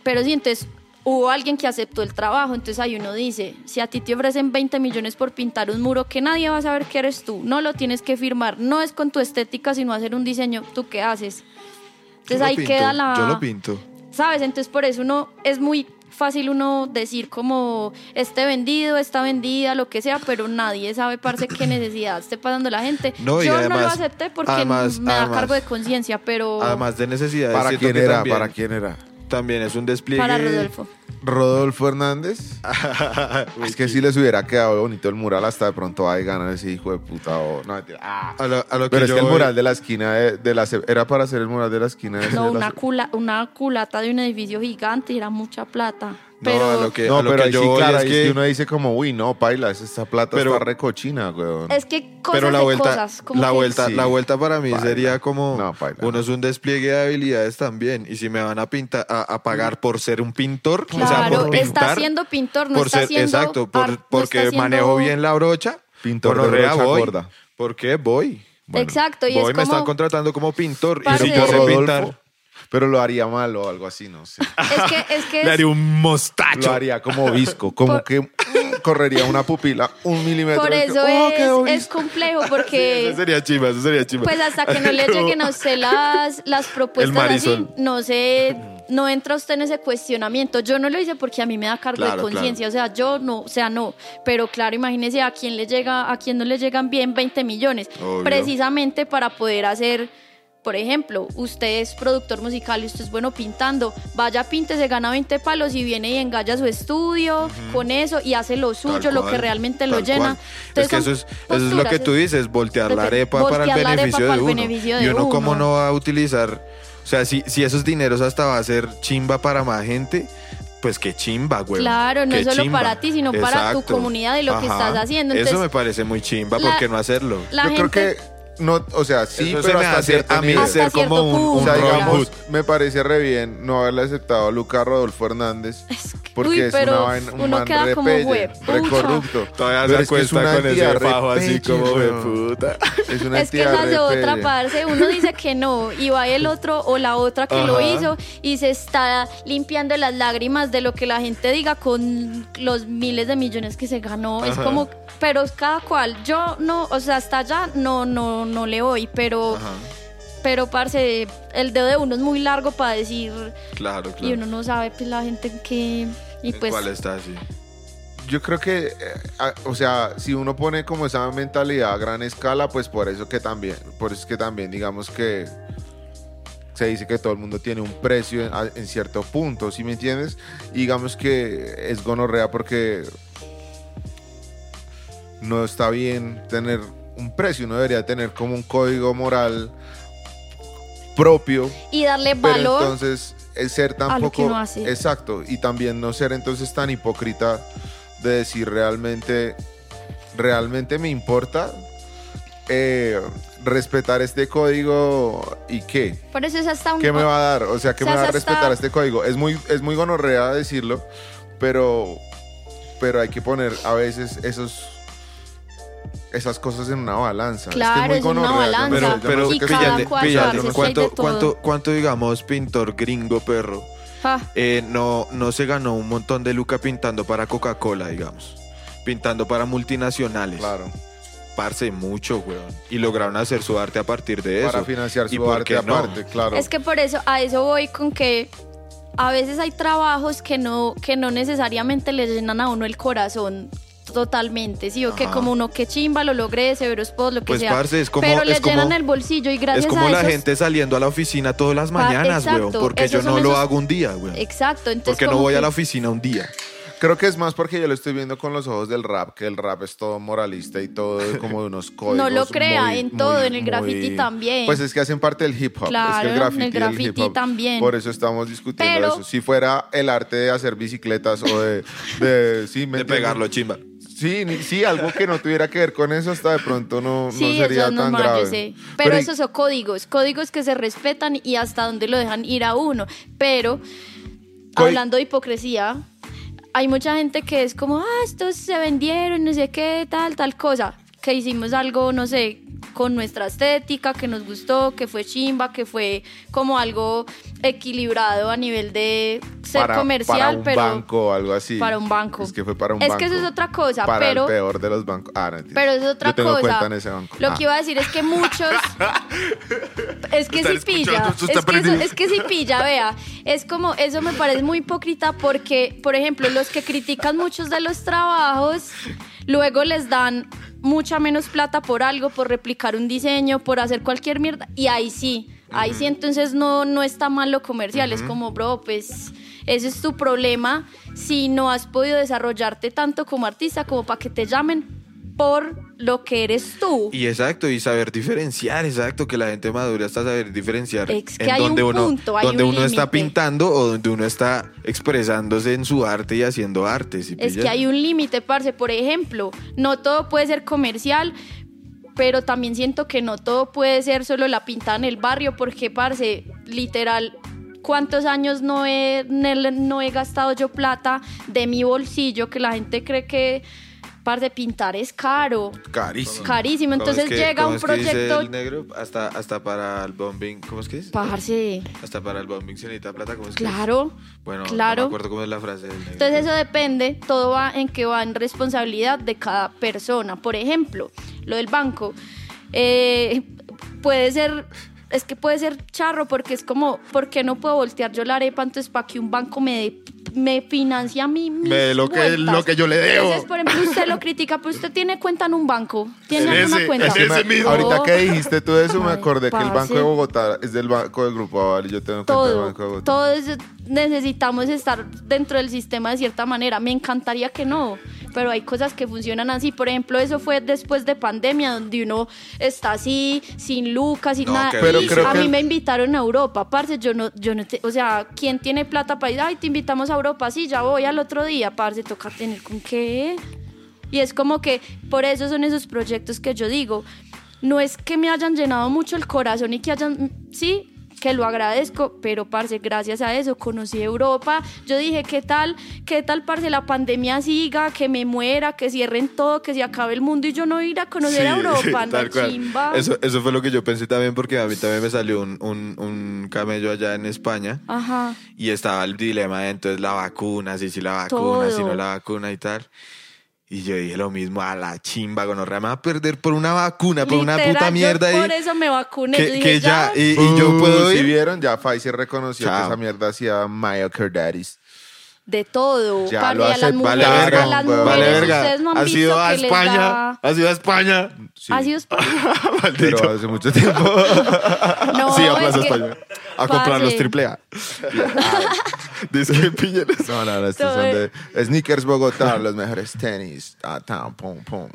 pero sí, entonces hubo alguien que aceptó el trabajo, entonces ahí uno dice, si a ti te ofrecen 20 millones por pintar un muro que nadie va a saber que eres tú, no lo tienes que firmar, no es con tu estética, sino hacer un diseño, ¿tú qué haces? Yo Entonces lo ahí pinto, queda la... Yo lo pinto. ¿Sabes? Entonces por eso uno es muy fácil uno decir como este vendido, esta vendida, lo que sea, pero nadie sabe, parce, qué necesidad esté pasando la gente. No, Yo no lo además- acepté porque además- me da además- cargo de conciencia, pero... Además de necesidades. ¿Para quién era? también- ¿Para quién era? También es un despliegue. Para Rodolfo. Rodolfo Hernández. es que si les hubiera quedado bonito el mural, hasta de pronto ahí ganar ese hijo de puta. o- no, mentira. Ah. A lo, a lo Pero es que el voy- mural de la esquina de, de la ce- era para hacer el mural de la esquina de No, de la una, ce- cula, una culata de un edificio gigante y era mucha plata. No, Pero lo que, No, a lo pero que yo sí, voy claro, es que, uno dice como, uy, no, paila, esta plata Pero- está recochina, weón. es que cosas pero la de vuelta, cosas. Como la que- vuelta, Sí. la vuelta para mí Paila. sería como No, paila. uno es un despliegue de habilidades también y si me van a pintar a, a pagar por ser un pintor, o sea, Claro, por está siendo pintor, no por está ser haciendo exacto, por- ar- porque manejo bien la brocha, Pintor de gonorrea, brocha voy. gorda. ¿Por qué voy? Bueno, Exacto, y voy, es me como... están contratando como pintor y si yo sé pintar, pero lo haría mal o algo así, no sé. Es que, es que le haría un Lo mostacho. haría como visco, como Por- que correría una pupila un milímetro. por y que, eso oh, es, es complejo porque... Eso sería chimba, eso sería chimba. Pues hasta que no le Como- lleguen a usted las, las propuestas así, no sé, no entra usted en ese cuestionamiento. Yo no lo hice porque a mí me da cargo Claro, de conciencia, o sea, yo no, o sea, no. Pero claro, imagínese a quién le llega, a quién no le llegan bien 20 millones, Obvio. precisamente para poder hacer. Por ejemplo, usted es productor musical y usted es bueno pintando, vaya, pinte, se gana 20 palos y viene y engalla su estudio con eso y hace lo suyo, lo que realmente lo llena. Entonces, es que eso es, eso es lo que tú es- dices, voltear la Voltear arepa para el beneficio para de el uno. beneficio de y uno, uno. cómo no va a utilizar, o sea, si, si esos dineros hasta va a ser chimba para más gente, pues qué chimba, güey. Claro, no Qué solo chimba. para ti, sino para tu comunidad y lo que estás haciendo. Eso Entonces, me parece muy chimba, la- ¿por qué no hacerlo? la Yo gente, creo que no, o sea, sí, Eso pero hasta hace cierto a mí. Hasta ser como cierto un, punto. O sea, digamos, me parece re bien no haberle aceptado a Luca Rodolfo Hernández. Es que- Porque uy, es una vaina, un uno man queda re como pelle, hue- re pucha. corrupto. Todavía Pero se es que es acuesta una con ese fajo así como de puta. Es una Es que esa es otra parte. Uno dice que no y va el otro o la otra que lo hizo y se está limpiando las lágrimas de lo que la gente diga con los miles de millones que se ganó. Es como, pero es cada cual. Yo no, o sea, hasta allá no, no, no le voy, pero, Ajá, pero parce, el dedo de uno es muy largo para decir claro, claro. y uno no sabe pues la gente que y ¿En pues ¿Cuál está así? Yo creo que, eh, a- o sea, si uno pone como esa mentalidad a gran escala, pues por eso que también, por eso es que también digamos que se dice que todo el mundo tiene un precio en, a- en cierto punto, ¿sí me entiendes? Y digamos que es gonorrea porque no está bien tener un precio, uno debería tener como un código moral propio y darle pero valor. entonces el ser tampoco exacto y también no ser entonces tan hipócrita de decir realmente realmente me importa eh, respetar este código y qué Por eso es hasta un qué me va a dar o sea qué O sea, me va a hasta- respetar este código es muy es muy gonorrea decirlo pero pero hay que poner a veces esos esas cosas en una balanza Claro, es, una balanza. Pero, Y píllate, píllate, ¿cuánto, cuánto, cuánto, digamos, pintor gringo perro Ja, eh, no, no se ganó un montón de luca pintando para Coca-Cola, digamos? Pintando para multinacionales. claro Parce, mucho, weón. Y lograron hacer su arte a partir de eso. para financiar ¿Y su arte no? aparte, claro. Es que por eso, a eso voy con que a veces hay trabajos que no, que no necesariamente le llenan a uno el corazón totalmente, sí, o que Ajá. como uno que chimba, lo logré, severo spot, lo que Pues, sea. parce, es como- pero le es como- llenan el bolsillo y gracias es como a la esos- gente saliendo a la oficina todas las mañanas, weón. Porque yo no lo hago un día, weón. Exacto, entonces Porque no voy a la oficina un día. Creo que es más porque yo lo estoy viendo con los ojos del rap, que el rap es todo moralista y todo como de unos códigos. No lo crea, muy- en todo, muy- en el graffiti muy- también. Pues es que hacen parte del hip hop. Claro, es que el en graffiti, el y el graffiti hip hop. también. Por eso estamos discutiendo Pero- eso. Si fuera el arte de hacer bicicletas o de. de sí, ¿me De pegarlo, chimba. Sí, sí, algo que no tuviera que ver con eso, hasta de pronto no, no sería eso es tan normal, grave. yo sé. Pero, y- esos son códigos, códigos que se respetan y hasta dónde lo dejan ir a uno. Pero, hablando de hipocresía, hay mucha gente que es como, ah, estos se vendieron, no sé qué, tal, tal cosa. Que hicimos algo, no sé, con nuestra estética, que nos gustó, que fue chimba, que fue como algo equilibrado a nivel de ser para, comercial, para un pero banco o algo así. para un banco. Es que fue para un Es banco. que eso es otra cosa, para pero- el peor de los bancos. Ah, no. Pero es otra Yo tengo cosa. cuenta en ese banco. Lo Ah. que iba a decir es que muchos. es que sí pilla. Es que, eso- perdido. es que sí pilla, vea. Es como, eso me parece muy hipócrita porque, por ejemplo, los que critican muchos de los trabajos, luego les dan mucha menos plata por algo, por replicar un diseño, por hacer cualquier mierda. Y ahí sí. Ahí sí entonces no, no está mal lo comercial, es como, bro, pues ese es tu problema si no has podido desarrollarte tanto como artista como para que te llamen por lo que eres tú. Y exacto, y saber diferenciar, exacto, que la gente madura hasta saber diferenciar Es que en hay un uno, punto, hay donde un uno está pintando o donde uno está expresándose en su arte y haciendo arte. ¿sí Es pillas? que hay un límite, parce. Por ejemplo, no todo puede ser comercial, pero también siento que no todo puede ser solo la pintada en el barrio, porque, parce, literal, ¿cuántos años no he, no he gastado yo plata de mi bolsillo? Que la gente cree que, parce, pintar es caro. Carísimo. Carísimo. ¿Cómo es Entonces que- llega cómo un es que dice proyecto. el negro hasta, hasta para el bombing, ¿cómo es que es? Parce, Hasta para el bombing se necesita plata, ¿cómo es que es? claro. Bueno, claro. no me acuerdo cómo es la frase del negro. Entonces eso depende, todo va en que va en responsabilidad de cada persona. Por ejemplo, lo del banco eh, puede ser, es que puede ser charro porque es como, ¿por qué no puedo voltear yo la arepa entonces para que un banco me dé- me financia a mí mis Me dé lo que- lo que yo le debo. Entonces, por ejemplo, usted lo critica, pero usted tiene cuenta en un banco. ¿Tiene ese- cuenta? en ese mismo. Ahorita que dijiste tú eso, me Ay, acordé que el. Banco de Bogotá es del Banco del Grupo Aval y yo tengo cuenta del todo, Banco de Bogotá. todos necesitamos estar dentro del sistema de cierta manera. Me encantaría que no, pero hay cosas que funcionan así. Por ejemplo, eso fue después de pandemia, donde uno está así, sin lucas, sin No, nada. Pero Y creo a que- mí me invitaron a Europa, parce, yo no, yo no te- o sea, ¿quién tiene plata para ir? Ay, te invitamos a Europa, sí, ya voy al otro día, parce, toca tener con qué. Y es como que por eso son esos proyectos que yo digo, no es que me hayan llenado mucho el corazón y que hayan, sí, que lo agradezco, pero parce, gracias a eso conocí Europa. Yo dije, ¿qué tal? ¿Qué tal, parce, la pandemia siga, que me muera, que cierren todo, que se acabe el mundo y yo no ir a conocer a Sí, Europa, no tal cual. chimba. Eso, eso fue lo que yo pensé también porque a mí también me salió un, un, un camello allá en España Ajá. y estaba el dilema de entonces la vacuna, si si la vacuna, si no la vacuna y tal. Y yo dije lo mismo, a la chimba, gonorrea, me va a perder por una vacuna, por una puta yo mierda Por ahí. eso me vacuné. Yo Que, ya, y, y yo Uh, puedo si ir. vieron, ya Pfizer reconoció Chao. que esa mierda hacía myocarditis. De todo. Ya lo a las mujeres, Vale, a verga, las mujeres, vale, verga. no ha sido a España, da- ha sido a España. Sí. Ha sido España. Maldito. Pero hace mucho tiempo. No, sí, a es Plaza que- España. A comprar los triple A. Dice que pillenes. No, no, no, estos son de Sneakers Bogotá, los mejores tenis. Ah, tan, pum, pum.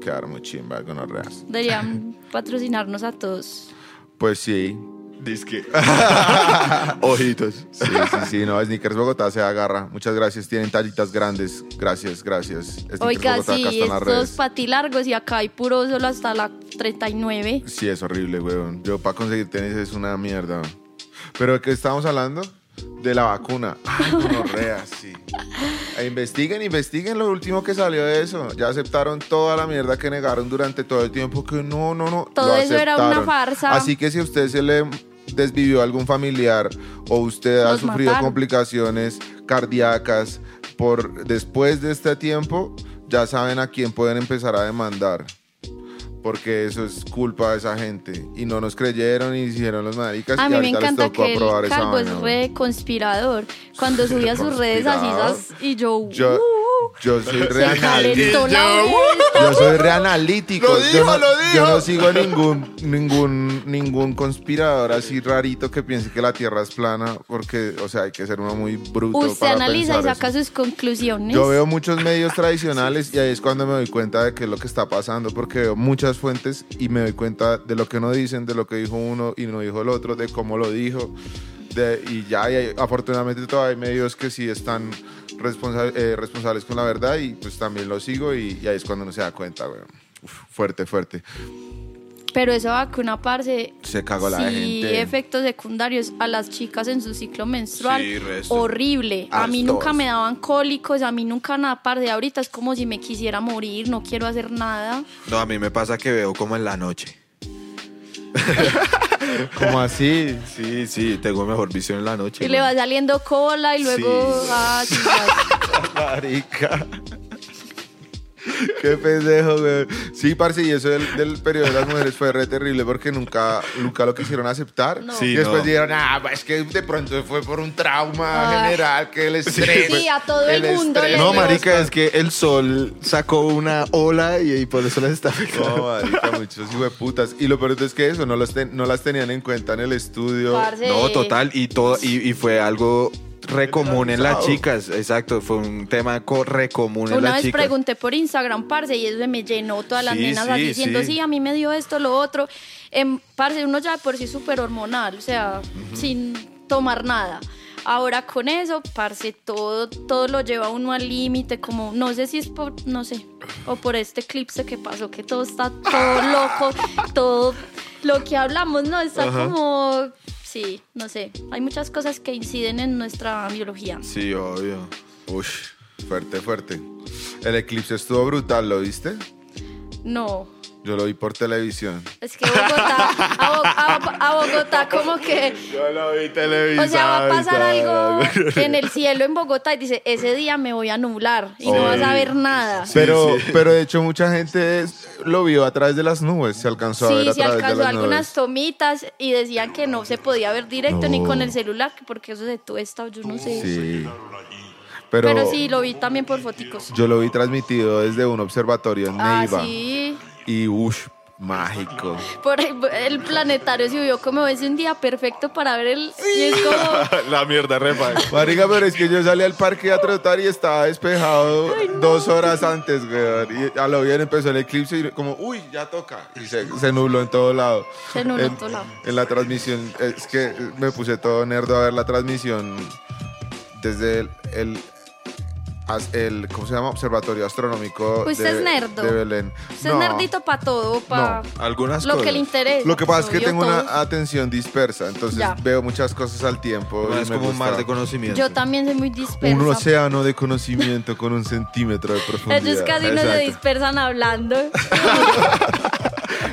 Quedaron muy chimba, gonorreas. Deberían patrocinarnos a todos. Pues sí. Disque. Ojitos. Sí, sí, sí, no, Sneakers Bogotá se agarra. Muchas gracias, tienen tallitas grandes. Gracias, gracias. Sneakers Oiga, Bogotá, acá sí, están las estos redes. patilargos y acá hay puro solo hasta la 39. Sí, es horrible, weón. Yo para conseguir tenis es una mierda. Pero ¿de qué estamos hablando? De la vacuna. Ay, gonorrea, sí. E investiguen, investiguen lo último que salió de eso. Ya aceptaron toda la mierda que negaron durante todo el tiempo que no, no, no. Todo lo eso era una farsa. Así que si a usted se le desvivió algún familiar o usted ha Los sufrido mataron. complicaciones cardíacas por después de este tiempo, ya saben a quién pueden empezar a demandar. Porque eso es culpa de esa gente. Y no nos creyeron y hicieron los maricas. A y mí me ahorita les encanta que el calvo es re conspirador. Cuando subía sus redes así y yo... Yo, uh, yo soy reanalítico. Yo soy reanalítico. Lo yo, dijo, no, lo yo dijo. no sigo ningún, ningún, ningún conspirador así rarito que piense que la Tierra es plana, porque, o sea, hay que ser uno muy bruto. Usted para analiza y saca eso. sus conclusiones. Yo veo muchos medios tradicionales y ahí es cuando me doy cuenta de qué es lo que está pasando, porque veo muchas fuentes y me doy cuenta de lo que no dicen, de lo que dijo uno y no dijo el otro, de cómo lo dijo. de- y ya, y hay- afortunadamente todavía hay medios que sí están responsa- eh, responsables con la verdad y pues también lo sigo y, y ahí es cuando uno se da cuenta, güey. Uf, fuerte, fuerte. Pero esa vacuna, parce, Se cagó la sí, gente. efectos secundarios a las chicas en su ciclo menstrual. Sí, resto. Horrible. A mí Hartos. nunca me daban cólicos, a mí nunca nada, parce. Ahorita es como si me quisiera morir, no quiero hacer nada. No, a mí me pasa que veo como en la noche. ¿Cómo así? Sí, sí, tengo mejor visión en la noche. Y le va saliendo cola y luego... Sí. Ah, chicas. Marica. Qué pendejo, güey. Sí, parce, y eso del, del periodo de las mujeres fue re terrible porque nunca, nunca lo quisieron aceptar. No. Sí, y después no. dijeron, ah, es que de pronto fue por un trauma Ay. general, que el estrés. Sí, a todo el mundo estrés. No, marica, es que el sol sacó una ola y, y por eso les está afectando. No, marica, muchos hijueputas. Y lo peor es que eso, no, los ten- no las tenían en cuenta en el estudio. Parce. No, total, y todo, y, y fue algo re común en las chicas, exacto, fue un tema re común en Una las vez chicas. pregunté por Instagram, parce, y eso me llenó todas las Sí, nenas sí, así diciendo, sí. sí. a mí me dio esto, lo otro. Em, parce, uno ya de por sí súper hormonal, o sea, sin tomar nada. Ahora con eso, parce, todo, todo lo lleva uno al límite, como, no sé si es por, no sé, o por este eclipse que pasó, que todo está todo loco, todo lo que hablamos, ¿no? Está como, sí, no sé, hay muchas cosas que inciden en nuestra biología. Sí, obvio. Ush, fuerte, fuerte. El eclipse estuvo brutal, ¿lo viste? No. Yo lo vi por televisión. Es que Bogotá, a, Bo- a- a Bogotá como que, Yo lo vi televisado. o sea, va a pasar algo en el cielo en Bogotá y dice, ese día me voy a nublar y no vas a ver nada. Pero, pero de hecho mucha gente lo vio a través de las nubes, se alcanzó a ver Sí, a se través de alcanzó las algunas nubes. tomitas y decían que no se podía ver directo ni con el celular, porque eso se tuesta, yo no sé. Sí. Pero, Pero sí, lo vi también por foticos. yo lo vi transmitido desde un observatorio en Ah, Neiva. sí. Y ush, mágico. Por el, el planetario subió como es un día perfecto para ver el... Y es como... La mierda, repa. Marica, pero es que yo salí al parque a trotar y estaba despejado dos horas antes, weón. Y a lo bien empezó el eclipse y como, uy, ya toca. Y se, se nubló en todo lado. Se nubló en en, todo lado. en la transmisión, es que me puse todo nerdo a ver la transmisión desde el, el- ¿cómo se llama? Observatorio Astronómico Usted de, es nerdo. de Belén. Usted No. es nerdito para todo, para Algunas lo cosas. que le interesa. Lo que pasa es pues, que tengo una atención dispersa, entonces Ya. veo muchas cosas al tiempo. y es me como un mar de conocimiento. Yo también soy muy dispersa. Un océano de conocimiento con un centímetro de profundidad. Ellos casi no se dispersan hablando.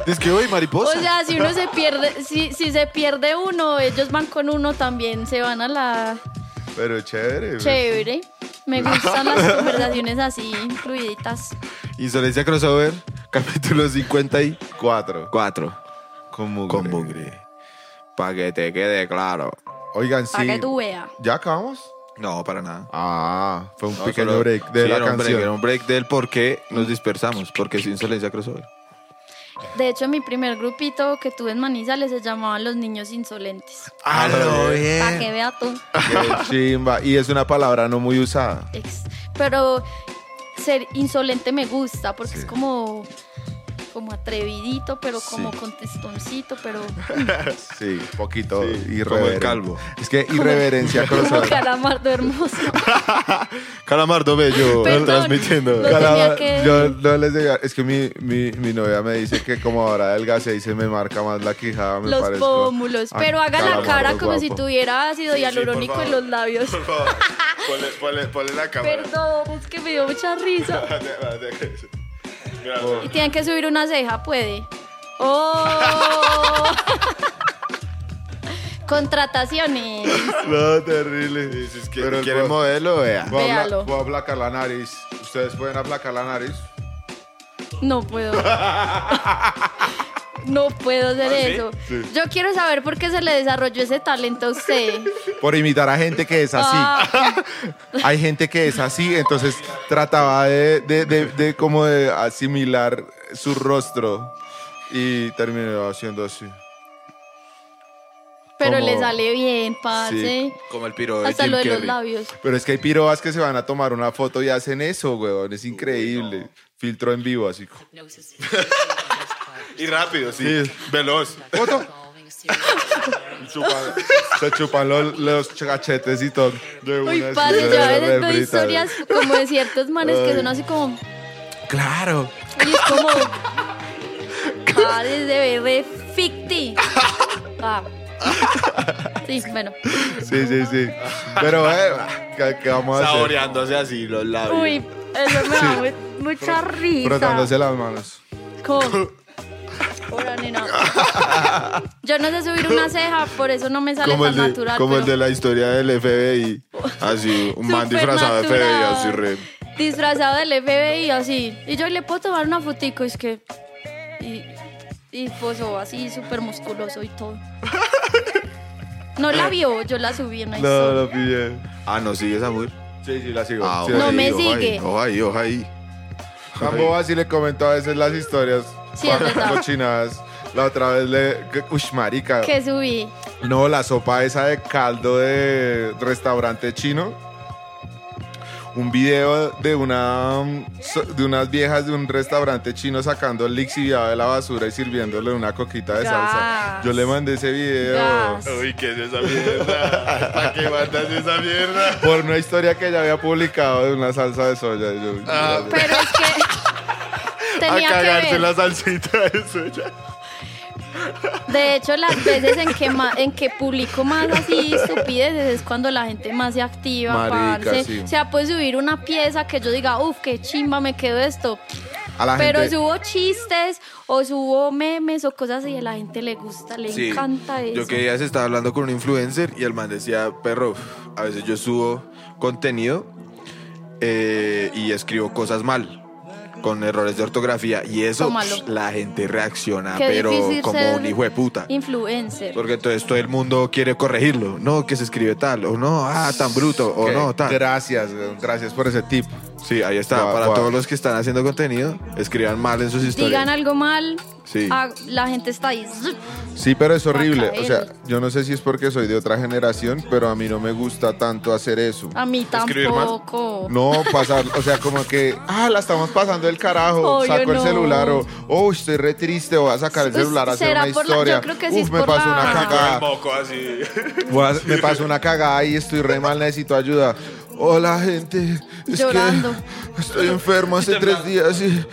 Es que hoy mariposa. O sea, si uno se pierde, si, si se pierde uno, ellos van con uno también, se van a la Pero chévere. pues. chévere. Me gustan las conversaciones así, fluiditas. Insolencia Crossover, capítulo 54. Cuatro. Con mugre. Con mugre. Pa' que te quede claro. Oigan, sí. Para que tú veas. ¿Ya acabamos? No, para nada. Ah, fue un No, pequeño solo- break de sí, la era un break, canción. era un break del por qué nos dispersamos. Porque sin Insolencia Crossover. De hecho, mi primer grupito que tuve en Manizales se llamaban Los Niños Insolentes. Ah, lo bien. Para que vea tú. Qué chimba. Y es una palabra no muy usada. Pero ser insolente me gusta porque es como como atrevidito, pero como Sí. con testoncito, pero Sí, poquito Sí, como el calvo. Es que irreverencia como crossover. calamardo hermoso. Calamardo Bello Perdón. transmitiendo. Lo Calama- tenía que- Yo no les diga, es que mi, mi, mi novia me dice que como ahora adelgacé y se me marca más la quijada, me los parezco pómulos. a Pero haga la cara como si tuviera ácido Sí, sí, por hialurónico en favor. los labios. Ponle, ponle, ponle la cámara. Perdón, es que me dio mucha risa. Y tienen que subir una ceja, puede. ¡Oh! Contrataciones. No, terrible. Es que Pero quiere modelo, vea. Voy a, voy a aplacar la nariz. ¿Ustedes pueden aplacar la nariz? No puedo. No puedo hacer eso. Yo quiero saber por qué se le desarrolló ese talento a usted. Por imitar a gente que es así. Ah, Hay gente que es así, entonces trataba de, de, de- de como de asimilar su rostro y terminó haciendo así. pero Como- le sale bien, parce. Sí, Como el piro de Hasta Jim lo de los labios. Pero es que hay pirobas que se van a tomar una foto y hacen eso, weón. Es increíble. Filtro en vivo, así. Y rápido, sí. Sí. Veloz. ¿Foto? Chupan- se chupan los, los cachetes y todo. De Uy, una, sí, yo a veces veo historias como de ciertos manes que son así como. Claro. Y es como. Pares de bebé ficti. Ah. Sí, bueno. Sí, sí, sí. Pero, eh, ¿qué, qué vamos a hacer? Saboreándose así los labios. Uy, eso me da mu- mucha risa. Frotándose las manos. ¿Cómo? Hola, nena. Yo no sé subir una ceja, por eso no me sale como tan el, de, natural. como el pero de la historia del FBI. Así, un man disfrazado de FBI, así re. disfrazado del FBI así. Y yo le puedo tomar una fotico, es que. Y, y posó así, súper musculoso y todo. No la vio, yo la subí en la No, historia. lo pillé. Ah, ¿no sigues a Moore? Sí, sí, la sigo. Ah, Sí, No la me sigue. ahí, Ojo ahí, ojo ahí. Jambo así le comentó a veces las historias. Sí, es verdad. cochinadas. La otra vez le. Uy, marica. Que subí. No, la sopa esa de caldo de restaurante chino. Un video de una so- de unas viejas de un restaurante chino sacando el lixiviado de la basura y sirviéndole una coquita de salsa. Yo le mandé ese video Gas. Uy, ¿qué es esa mierda? ¿Para qué mandas esa mierda? por una historia que ella había publicado de una salsa de soya. Yo- Ah. Pero es que. Tenía a cagarse que ver. la salsita de soya. De hecho, las veces en que, ma- en que publico más así estupideces es cuando la gente más se activa, Marica, parce. sí. O sea, puede subir una pieza que yo diga, uff, qué chimba, me quedó esto. a la Pero gente, subo chistes o subo memes o cosas y a la gente le gusta, le Sí. encanta eso. Yo que días estaba hablando con un influencer y el man decía, perro, a veces yo subo contenido eh, y escribo cosas mal, con errores de ortografía y eso psh, la gente reacciona, Qué pero difícil como ser un hijo de puta. Influencer. Porque entonces todo el mundo quiere corregirlo. No, que se escribe tal, o no, ah, tan bruto, o no, tal. Gracias, gracias por ese tip. Sí, ahí está. Guau, Para guau. todos los que están haciendo contenido, escriban mal en sus historias. Digan algo mal, Sí. ah, la gente está ahí. Sí, pero es horrible. O sea, yo no sé si es porque soy de otra generación, pero a mí no me gusta tanto hacer eso. A mí tampoco. No, pasar, o sea, como que, ah, la estamos pasando el carajo, Obvio saco el no. celular o, oh, estoy re triste, voy a sacar el Pues, celular a hacer será una por la- historia. yo creo que sí Uf, es me por pasó la- una cagada. poco así. Voy a- me pasó una cagada y estoy re mal, necesito ayuda. Hola, gente. Es Llorando. que estoy enfermo hace tres días y...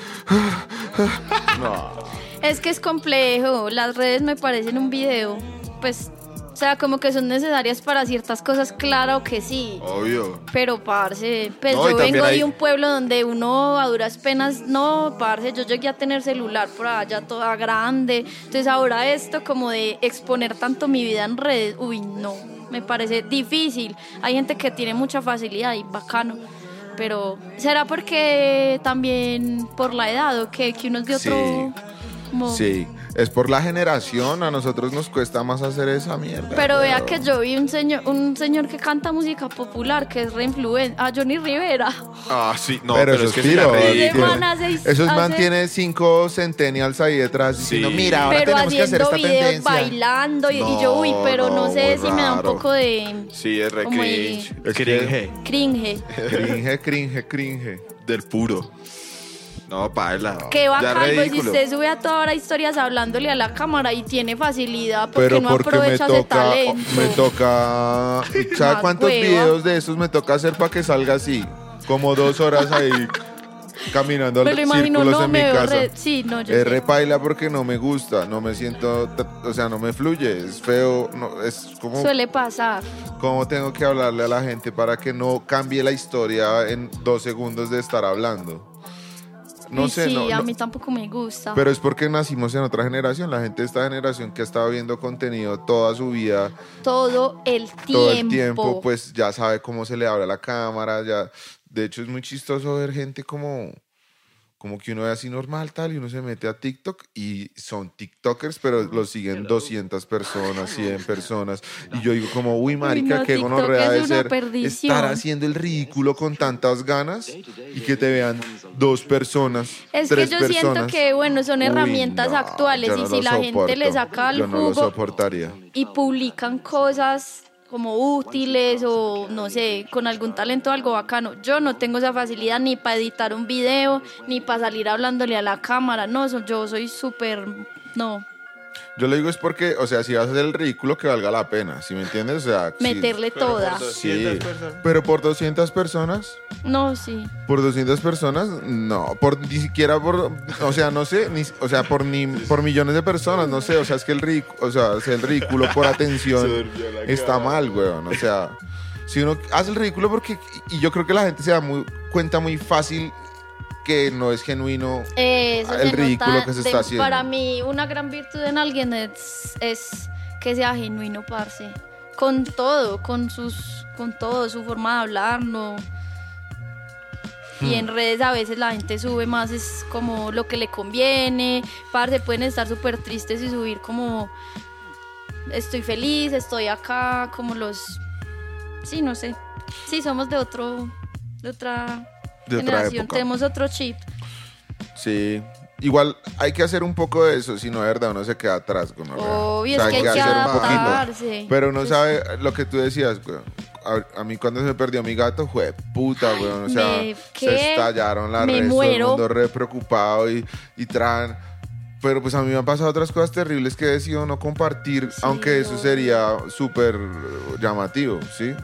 No. Es que es complejo. Las redes me parecen un video. Pues, o sea, como que son necesarias para ciertas cosas, claro que sí. Obvio. Pero, parce, pues No, yo vengo hay- de un pueblo donde uno a duras penas, no, parce, yo llegué a tener celular por allá toda grande. Entonces ahora esto como de exponer tanto mi vida en redes, uy, no, me parece difícil. Hay gente que tiene mucha facilidad y bacano. Pero, ¿será porque también por la edad o que, que uno es de Sí. Sí, es por la generación, a nosotros nos cuesta más hacer esa mierda. Pero vea que yo vi un señor, un señor que canta música popular, que es reinfluente, a Johnny Rivera. Ah, sí, no, pero, pero, eso es que es man hace- Esos hace- mantiene cinco centennials ahí detrás diciendo, Sí. mira, ahora pero tenemos que hacer haciendo esta videos tendencia. bailando y, y yo, uy, No, pero no, no, sé si me da un poco de Sí, es re. Es Cringe. cringe. Cringe, cringe, cringe. Del puro. No, paila. Qué bacán, pues si usted sube a toda hora historias hablándole a la cámara y tiene facilidad, porque Pero no porque me aprovecha ese toca, talento? me toca, ¿sabe Más cuántos hueva. videos de esos me toca hacer para que salga así? Como dos horas ahí caminando Me lo imagino, círculos no, en me mi veo casa. re- Sí, no, yo Es sé. repaila porque no me gusta, no me siento, t- o sea, no me fluye, es feo, no, es como, Suele pasar. como tengo que hablarle a la gente para que no cambie la historia en dos segundos de estar hablando. No Y sé, sí, no, a no- mí tampoco me gusta. pero es porque nacimos en otra generación, la gente de esta generación que ha estado viendo contenido toda su vida, todo el tiempo. todo el tiempo, pues ya sabe cómo se le habla a la cámara, ya. De hecho, es muy chistoso ver gente como, como que uno ve así normal, tal, y uno se mete a TikTok y son TikTokers, pero los siguen 200 personas, 100 personas. Y yo digo como, uy, marica, no, qué gonorrea es de ser perdición. estar haciendo el ridículo con tantas ganas y que te vean dos personas, Es que tres yo personas. siento que, bueno, son Uy, herramientas no, actuales y no si la gente le soporto. saca el Yo no lo jugo soportaría. y publican cosas como útiles o no sé, con algún talento algo bacano. Yo no tengo esa facilidad ni para editar un video, ni para salir hablándole a la cámara. No, yo soy súper no, Yo le digo es porque, o sea, si vas a hacer el ridículo que valga la pena, ¿sí me entiendes? O sea, sí. meterle toda. Sí, pero por 200 personas, No, sí. por 200 personas, no, por ni siquiera por, o sea, no sé, ni, o sea, por ni por millones de personas, no sé, o sea, es que el ridículo, o sea, el ridículo por atención está mal, weón, o sea, si uno hace el ridículo porque, y yo creo que la gente se da muy, cuenta muy fácil que no es genuino Eso El ridículo que se de- está haciendo. Para mí, una gran virtud en alguien es, es que sea genuino, parce. Con todo, con sus, con todo, su forma de hablar, no. Y en redes a veces la gente sube más, es como lo que le conviene. Parce, pueden estar súper tristes y subir como estoy feliz, estoy acá, como los... Sí, no sé. Sí, somos de otro... De otra De otra época. tenemos otro chip. Sí. Igual hay que hacer un poco de eso, si no verdad uno se queda atrás. Con Obvio, es que hay que adaptarse. Pero uno sabe lo que tú decías, weón. A, a mí cuando se perdió mi gato fue puta, weón. O sea, me- se estallaron las redes, todo el mundo re preocupado y, y tran. Pero pues a mí me han pasado otras cosas terribles que he decidido no compartir, Sí, aunque eso sería súper llamativo, ¿sí?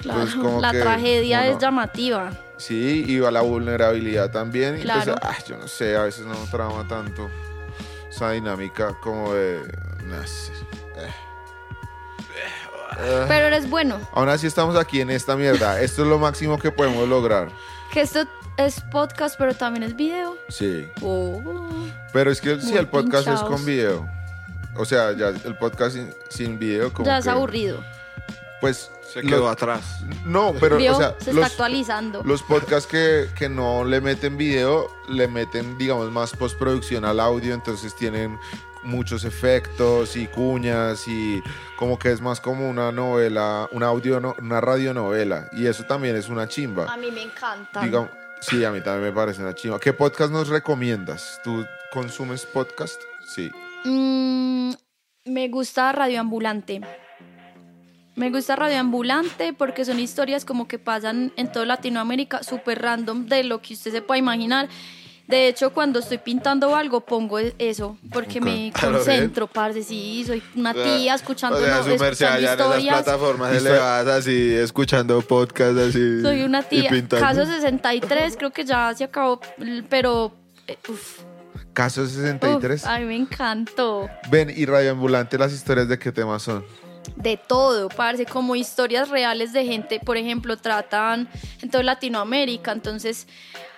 Claro, Pues como la que tragedia es llamativa. Sí, y a la vulnerabilidad también. Y Claro. pues, ah, yo no sé, a veces no trama tanto esa dinámica como de. No sé. Eh. Pero eres bueno. Aún así estamos aquí en esta mierda. Esto es lo máximo que podemos lograr. Que esto es podcast, pero también es video. Sí. Oh. Pero es que si Muy el podcast es con video. O sea, ya el podcast sin, sin video como Ya es que, aburrido. Pues Se quedó atrás. no, pero ¿Vio? o sea, Se está los, actualizando. los podcasts que, que no le meten video, le meten, digamos, más postproducción al audio, entonces tienen muchos efectos y cuñas y como que es más como una novela, una audio, no- una radionovela y eso también es una chimba. A mí me encanta. Digamos, sí, a mí también me parece una chimba. ¿Qué podcast nos recomiendas? ¿Tú consumes podcast? Sí. Mm, me gusta Radio Ambulante. Me gusta Radio Ambulante porque son historias como que pasan en toda Latinoamérica, súper random de lo que usted se pueda imaginar. De hecho, cuando estoy pintando algo, pongo eso, porque me ¿A lo concentro, parce. Sí, soy una tía escuchando, O sea, no- escuchando allá en esas historias. plataformas elevadas así, escuchando podcast así. Soy una tía. Caso 63, creo que ya se acabó, pero... eh, uf, Caso uf, 63. a mí me encantó. Ven, y Radio Ambulante, ¿las historias de qué temas son? De todo, parce, como historias reales de gente, por ejemplo, tratan en toda Latinoamérica, entonces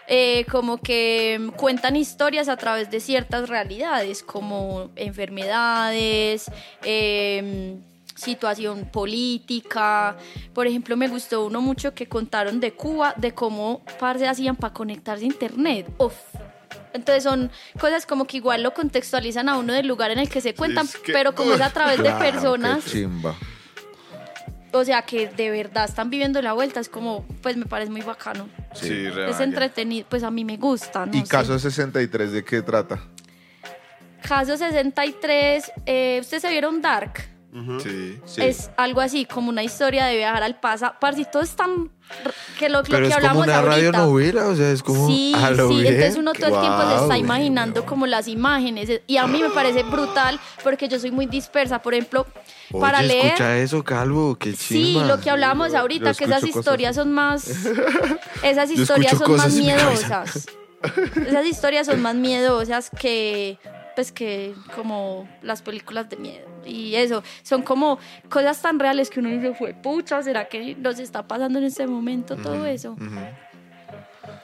eh, como que cuentan historias a través de ciertas realidades, como enfermedades, eh, situación política. Por ejemplo, me gustó uno mucho que contaron de Cuba, de cómo parce hacían para conectarse a internet. Uf. Entonces son cosas como que igual lo contextualizan a uno del lugar en el que se cuentan, es que- pero como es a través de personas Qué chimba. o sea, que de verdad están viviendo la vuelta, es como, pues me parece muy bacano. Sí, re Es entretenido, pues a mí me gusta, ¿no? ¿Y sé. Caso 63 de qué trata? Caso 63, eh, ¿ustedes se vieron Dark? Sí. Sí. Es algo así, como una historia de viajar al pasado. Parcito es tan... que lo, lo Pero que es como hablamos una ahorita. radionovela, o sea, es como. Sí, a lo sí, bien. entonces uno todo el tiempo se está imaginando como las imágenes y a mí me parece brutal porque yo soy muy dispersa, por ejemplo, Oye, para leer... escucha eso, Calvo, qué Sí, lo que hablábamos Yo ahorita, que esas cosas. historias son más. Esas historias son más miedosas. Esas historias son más miedosas que. Pues que como las películas de miedo. Y eso, son como cosas tan reales que uno dice, fue pucha, ¿será que nos está pasando en este momento todo eso? Ujú.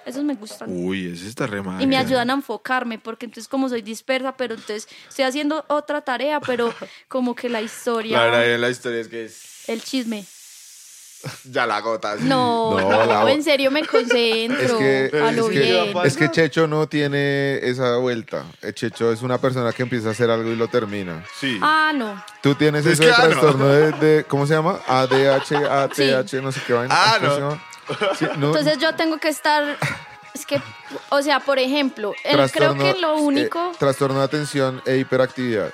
Esos me gustan. Uy, ese está re mal. Y me ayudan a enfocarme, porque entonces como soy dispersa, pero entonces estoy haciendo otra tarea, pero como que la historia, La verdad, la historia es que es. el chisme. Ya la gota. sí. No, No, no, la- en serio me concentro. Es que, a lo es, que, bien. es que Checho no tiene esa vuelta. Eh, Checho es una persona que empieza a hacer algo y lo termina. Sí. Ah, no. Tú tienes Es ese que, ah, no. trastorno de, de- ¿cómo se llama? ADH, ATH, no sé qué vaina. Ah, ¿Cómo no. Sí, no, Entonces yo tengo que estar. Es que, o sea, por ejemplo, el- creo que lo eh, único. trastorno de atención e hiperactividad.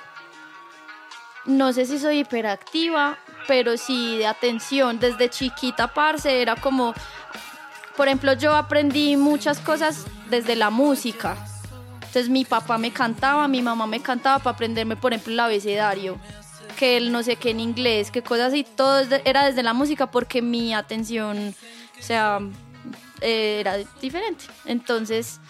No sé si soy hiperactiva, pero sí de atención. Desde chiquita, parce, era como. Por ejemplo, yo aprendí muchas cosas desde la música. Entonces mi papá me cantaba, mi mamá me cantaba para aprenderme, por ejemplo, el abecedario. Que el no sé qué en inglés, que cosas así. Todo era desde la música porque mi atención, o sea, eh, era diferente. Entonces,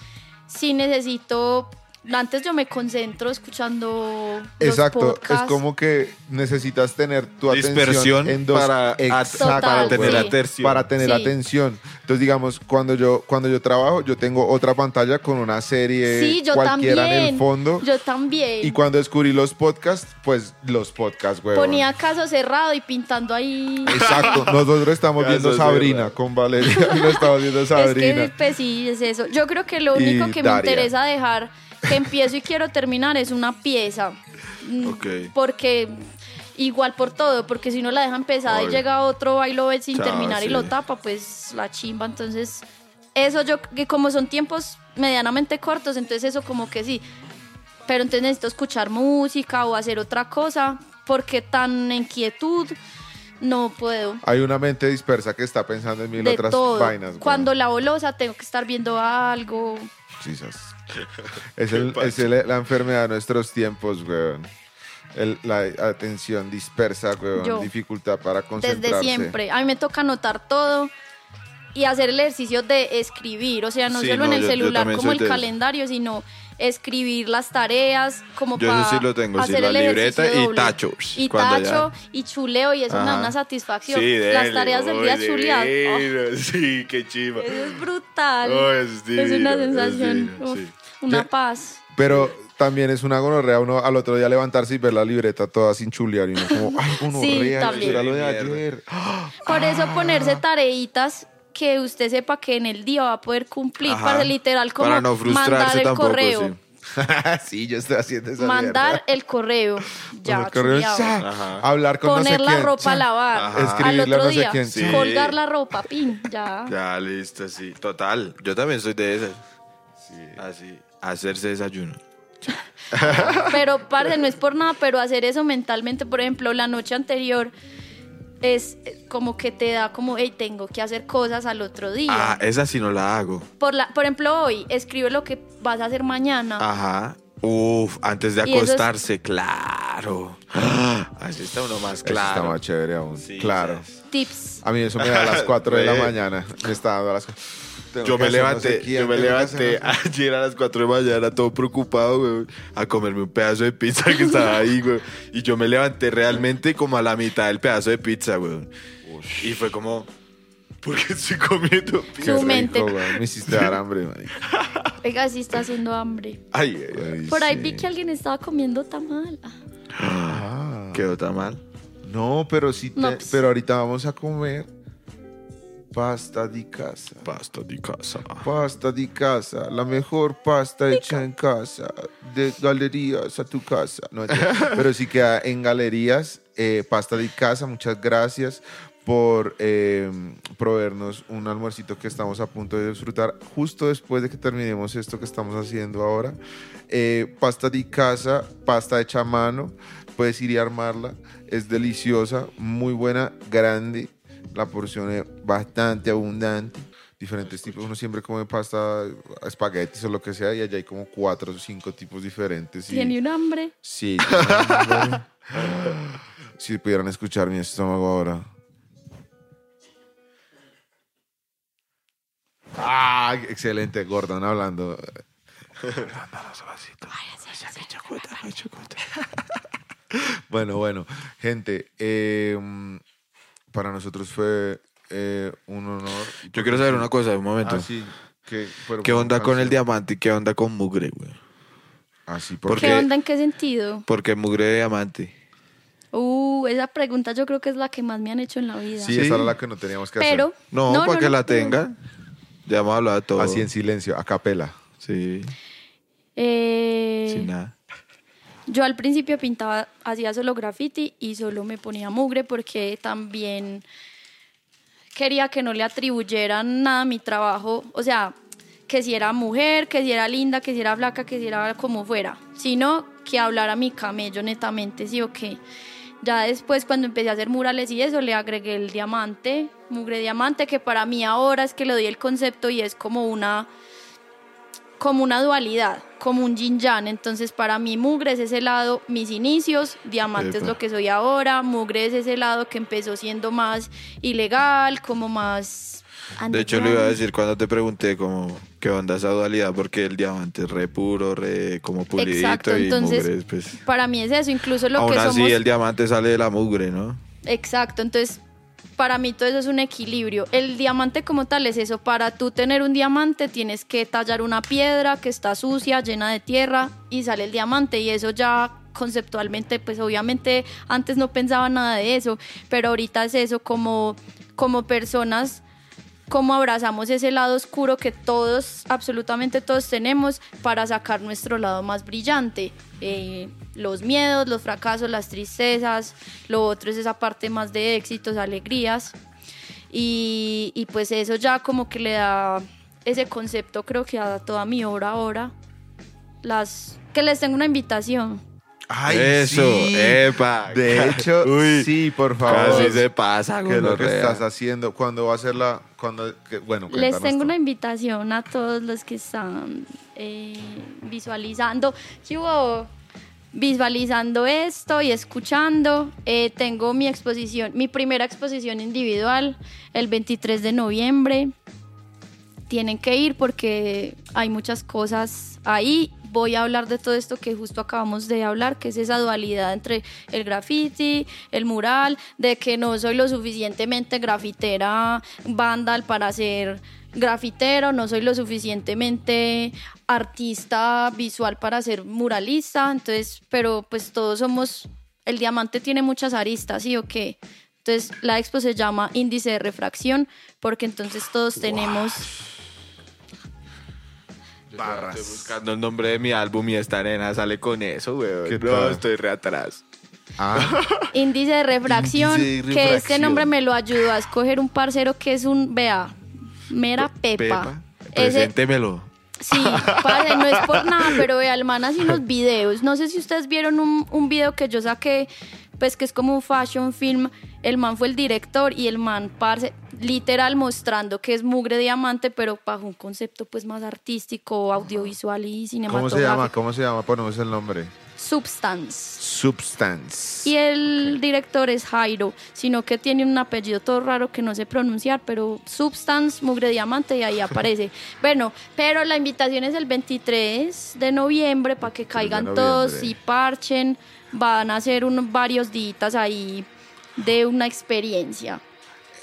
sí necesito antes yo me concentro escuchando Exacto, los es como que necesitas tener tu Dispersión atención en dos para- Exacto, Total, tener sí. atención. para tener Sí. atención. Entonces, digamos, cuando yo cuando yo trabajo, yo tengo otra pantalla con una serie Sí, yo cualquiera también. en el fondo. Yo también. Y cuando descubrí los podcasts, pues los podcasts, güey. Ponía caso cerrado y pintando ahí. Exacto, nosotros estamos Caso viendo Sabrina cerrado. con Valeria. Lo estamos viendo Es Sabrina. que pues sí, es eso. Yo creo que lo Y único que me interesa dejar, que empiezo y quiero terminar, es una pieza. Mm, Ok. Porque igual por todo, porque si uno la deja empezada y Obvio. llega otro y lo ve sin Chao, terminar y sí. lo tapa, pues la chimba. Entonces, eso yo, que como son tiempos medianamente cortos, entonces eso como que sí. Pero entonces necesito escuchar música o hacer otra cosa, porque tan en quietud no puedo. Hay una mente dispersa que está pensando en mil de otras todo. vainas. Cuando la bolosa tengo que estar viendo algo. Jesus. Es, el- es el- la enfermedad de nuestros tiempos, weón. El- la atención dispersa, weón. Yo. Dificultad para concentrarse. Desde siempre. A mí me toca anotar todo y hacer el ejercicio de escribir. O sea, no Sí, solo no, en el yo- celular como el de calendario, sino escribir las tareas como Yo para eso sí lo tengo, sí, hacer la el libreta y doble. tacho. Y ya- tacho y chuleo y eso me da Ajá. una satisfacción. Sí, las tareas del día chuleadas. oh, divino, Sí, qué chiva. eso es brutal. Oh, es una es sensación, divino, sí. una Yo- paz. Pero también es una gonorrea uno al otro día levantarse y ver la libreta toda sin chulear y uno como, ay, gonorrea, eso también. era lo de ayer. Por eso ponerse tareitas que usted sepa que en el día va a poder cumplir, Ajá. para literal como Para no frustrarse mandar el tampoco, correo. sí. sí, yo estoy haciendo esa mandar mierda. el correo. Ya, El correo, Ajá. Hablar con Poner no sé la quién, ropa a lavar. Al Escribirle a otro no sé día, quién, sí. colgar la ropa, pin, ya. Ya, listo, sí. Total. Yo también soy de esas. Así. Hacerse desayuno. Pero, parce, no es por nada, pero hacer eso mentalmente, por ejemplo, la noche anterior es eh, como que te da como, hey, tengo que hacer cosas al otro día. Ah, esa sí no la hago. Por, la, por ejemplo, hoy, escribe lo que vas a hacer mañana. Ajá. Uf, antes de es- acostarse, claro. Ah, Así está uno más Eso está claro. más chévere aún. Sí, claro. sí. Tips. A mí eso me da a las 4 de la mañana. Me está dando a las Tengo Yo que me hacer no levanté, sé quién, yo me levanté no sé- ayer a las 4 de la mañana todo preocupado, güey, a comerme un pedazo de pizza que estaba ahí, güey. Y yo me levanté realmente como a la mitad del pedazo de pizza, güey. Y fue como, ¿por qué estoy comiendo pizza? Su mente. rico, güey. Me hiciste dar hambre, marica. Oiga, sí está haciendo hambre. Ay, ay, ay, Ay, Por ahí vi que alguien estaba comiendo tamal. Ah. quedó tan mal. No, pero sí, te- No, pues. pero ahorita vamos a comer pasta di casa. Pasta de casa. Pasta di casa, la mejor pasta hecha en casa, de galerías a tu casa. No, pero sí queda en galerías, eh, pasta di casa, muchas gracias por eh, proveernos un almuercito que estamos a punto de disfrutar justo después de que terminemos esto que estamos haciendo ahora. Eh, pasta di casa, pasta hecha a mano, puedes ir y armarla, es deliciosa, muy buena, grande, la porción es bastante abundante. Diferentes tipos, uno siempre come pasta, espaguetis o lo que sea, y allá hay como cuatro o cinco tipos diferentes. y- Tiene un hambre. Sí. si pudieran escuchar mi estómago ahora. Ah, excelente, Gordon hablando. Bueno, bueno, gente, eh, para nosotros fue eh, un honor. Yo quiero saber una cosa, un momento. Ah, sí, que- pero ¿Qué onda con el diamante y qué onda con mugre, güey? Ah, sí, ¿Por porque ¿Qué qué? onda? ¿En qué sentido? ¿Por qué mugre de diamante? Uh, esa pregunta yo creo que es la que más me han hecho en la vida. sí, Sí. esa era la que no teníamos que Pero. hacer. No, no, para no, que no, la tengan. Ya hemos hablado de todo. Así en silencio, a capela. Sí, Eh, sin nada. Yo al principio pintaba, hacía solo graffiti y solo me ponía mugre porque también quería que no le atribuyeran nada a mi trabajo. O sea, que si era mujer, que si era linda, que si era flaca, que si era como fuera. Sino que hablara mi camello netamente, sí o qué. Ya después cuando empecé a hacer murales y eso, le agregué el diamante, mugre diamante, que para mí ahora es que le doy el concepto y es como una como una dualidad, como un yin yang. Entonces, para mí, mugre es ese lado, mis inicios, diamante es lo que soy ahora, mugre es ese lado que empezó siendo más ilegal, como más De hecho, lo iba a decir cuando te pregunté como qué onda esa dualidad, porque el diamante es re puro, re como pulidito Exacto, y entonces mugre, pues... para mí es eso, incluso lo Aún que así, somos el diamante sale de la mugre, ¿no? Exacto, entonces para mí todo eso es un equilibrio. El diamante como tal es eso, para tú tener un diamante tienes que tallar una piedra que está sucia, llena de tierra y sale el diamante y eso ya conceptualmente, pues obviamente antes no pensaba nada de eso, pero ahorita es eso como, como personas cómo abrazamos ese lado oscuro que todos, absolutamente todos tenemos para sacar nuestro lado más brillante. Eh, los miedos, los fracasos, las tristezas, lo otro es esa parte más de éxitos, alegrías. Y, pues eso ya como que le da ese concepto creo que a toda mi obra ahora. Las, que les tengo una invitación. Ay, Eso, sí. epa. De hecho, Uy, sí, por favor. Casi se pasa, ¿Qué es lo que estás haciendo? ¿Cuándo va a ser la...? Cuando, que- bueno, Les tengo una invitación a todos los que están eh, visualizando. ¿Qué hubo? Visualizando esto y escuchando. Eh, tengo mi exposición, mi primera exposición individual, el 23 de noviembre. Tienen que ir porque hay muchas cosas ahí. Voy a hablar de todo esto que justo acabamos de hablar, que es esa dualidad entre el graffiti, el mural, de que no soy lo suficientemente grafitera, vandal para ser grafitero, no soy lo suficientemente artista visual para ser muralista, entonces, pero pues todos somos, el diamante tiene muchas aristas, ¿sí o qué? Entonces la expo se llama índice de refracción porque entonces todos tenemos... Barras. Estoy buscando el nombre de mi álbum y esta nena sale con eso, weón. ¿Qué No, estoy re atrás. Ah, Índice de refracción, Índice de que este refracción. nombre me lo ayudó a escoger un parcero que es un, vea, mera pepa. Preséntemelo. sí, parce, no es por nada, pero vea, el man hace unos videos. No sé si ustedes vieron un, un video que yo saqué, pues que es como un fashion film. El man fue el director y el man, parce, literal mostrando que es mugre diamante, pero bajo un concepto pues más artístico, audiovisual y ¿Cómo cinematográfico. se llama? ¿Cómo se llama? Ponemos el nombre. Substance. Substance. Y el director es Jairo, sino que tiene un apellido todo raro que no sé pronunciar, pero Substance, Mugre Diamante, y ahí aparece. bueno, pero la invitación es el 23 de noviembre para que caigan todos y parchen. Van a ser unos, varios días ahí de una experiencia.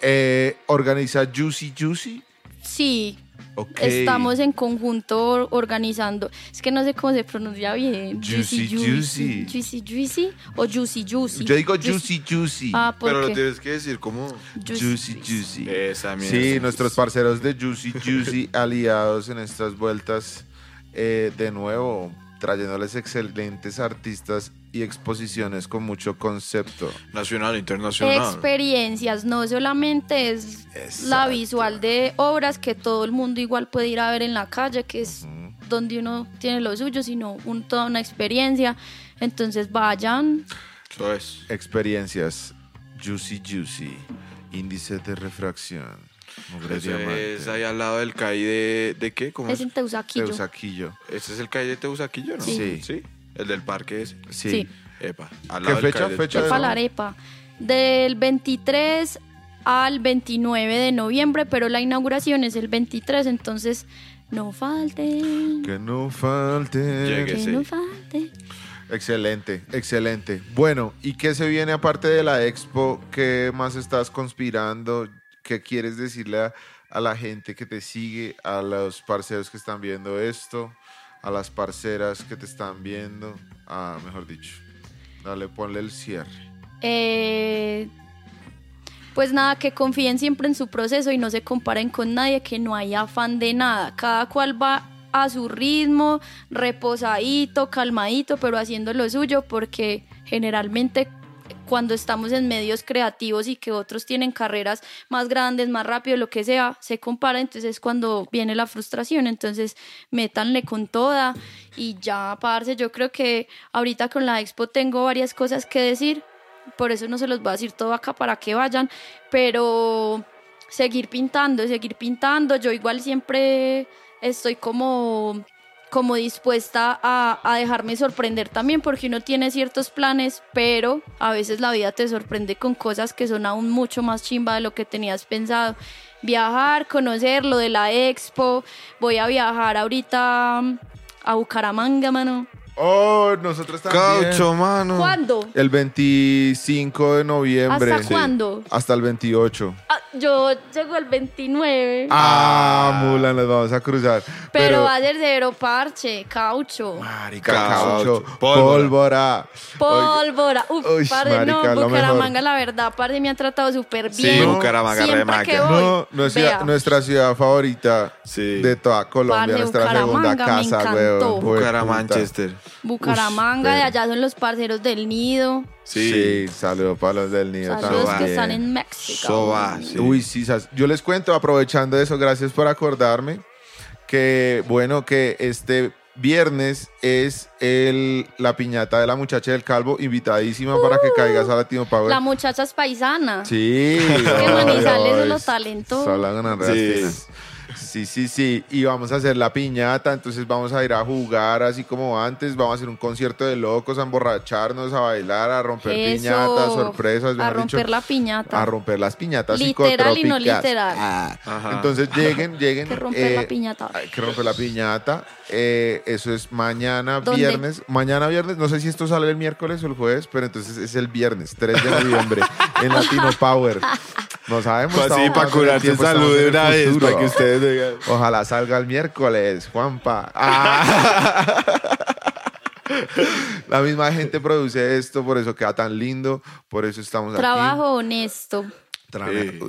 Eh, organiza Juicy Juicy. Sí, Ok. estamos en conjunto or- organizando. Es que no sé cómo se pronuncia bien. Juicy, juicy. Juicy, juicy o Juicy, Juicy. Yo digo Juicy Juicy. Ah, ¿por Pero lo tienes que decir como... Juicy Juicy. Esa mierda. Sí, nuestros parceros de Juicy Juicy aliados en estas vueltas, eh, de nuevo, trayéndoles excelentes artistas y exposiciones con mucho concepto. Nacional, internacional. experiencias, no solamente es la visual de obras que todo el mundo igual puede ir a ver en la calle, que es donde uno tiene lo suyo, sino un, toda una experiencia. Entonces vayan, Eso es. Experiencias Juicy Juicy, índice de refracción, mugre Eso diamante, es ahí al lado del CAI de... ¿De qué? ¿Cómo es es? en Teusaquillo. Teusaquillo. Este es el CAI de Teusaquillo, ¿no? Sí. Sí. El del parque ese. Sí. Sí. Epa. Al ¿Qué lado del fecha? CAI de- Fecha de de- Palarepa. Del 23 al 29 de noviembre, pero la inauguración es el 23, entonces no falten. Que no falte. Llegue. Que sí. no falte. Excelente, excelente. Bueno, ¿y qué se viene aparte de la expo? ¿Qué más estás conspirando? ¿Qué quieres decirle a, la gente que te sigue, a los parceros que están viendo esto, a las parceras que te están viendo? Ah, mejor dicho, dale, ponle el cierre. Eh, pues nada, que confíen siempre en su proceso y no se comparen con nadie, que no hay afán de nada. Cada cual va a su ritmo, reposadito, calmadito, pero haciendo lo suyo, porque generalmente cuando estamos en medios creativos y que otros tienen carreras más grandes, más rápido, lo que sea, se compara, entonces es cuando viene la frustración, entonces métanle con toda y ya, parce, yo creo que ahorita con la expo tengo varias cosas que decir, por eso no se los voy a decir todo acá para que vayan, pero seguir pintando, seguir pintando, yo igual siempre estoy como como dispuesta a, a dejarme sorprender también porque uno tiene ciertos planes, pero a veces la vida te sorprende con cosas que son aún mucho más chimba de lo que tenías pensado viajar, conocer lo de la expo. Voy a viajar ahorita a Bucaramanga, mano. Oh, nosotros también. Caucho, mano. ¿Cuándo? El 25 de noviembre. ¿Hasta cuándo? Hasta el 28. Ah, yo llego el 29. Ah, Mulan, nos vamos a cruzar. pero, va a ser cero parche, caucho. Marica, Caucho, caucho, pólvora. pólvora. Pólvora. Uf, Uy, parce, marica, no, lo Bucaramanga, la verdad, parce, me ha tratado súper Sí, bien. Bucaramanga, Siempre remaca. que voy, No, nuestra, vea. nuestra ciudad favorita Sí. de toda Colombia, Parce, nuestra segunda Bucaramanga, me casa, encantó. weón. Bucaramanchester. Bucaramanga, Ush, de pero- allá son los parceros del nido. Sí, Sí. saludos para los del nido Saludos también. que están en México. Soba, sí. Uy, sí, yo les cuento, aprovechando eso, gracias por acordarme, que bueno, que este viernes es el, la piñata de la muchacha del calvo, invitadísima para que caigas a Latino Power. La muchacha es paisana. Sí. que Manizales es los talentos. Sí. Sí, sí, sí. Y vamos a hacer la piñata, entonces vamos a ir a jugar así como antes. Vamos a hacer un concierto de locos, a emborracharnos, a bailar, a romper Eso. piñatas, sorpresas. A romper dicho, la piñata. A romper las piñatas Literal y no literal. Ah. Entonces lleguen, lleguen. que romper la eh, piñata. Hay que romper la piñata. Eh, eso es mañana ¿Dónde? viernes. Mañana viernes, no sé si esto sale el miércoles o el jueves, pero entonces es el viernes, 3 de noviembre, en Latino Power. No sabemos. Pues sí, estamos para en el salud de una vez, para que ustedes Ojalá salga el miércoles, Juanpa. Ah. La misma gente produce esto, por eso queda tan lindo, por eso estamos Trabajo honesto, aquí. Trabajo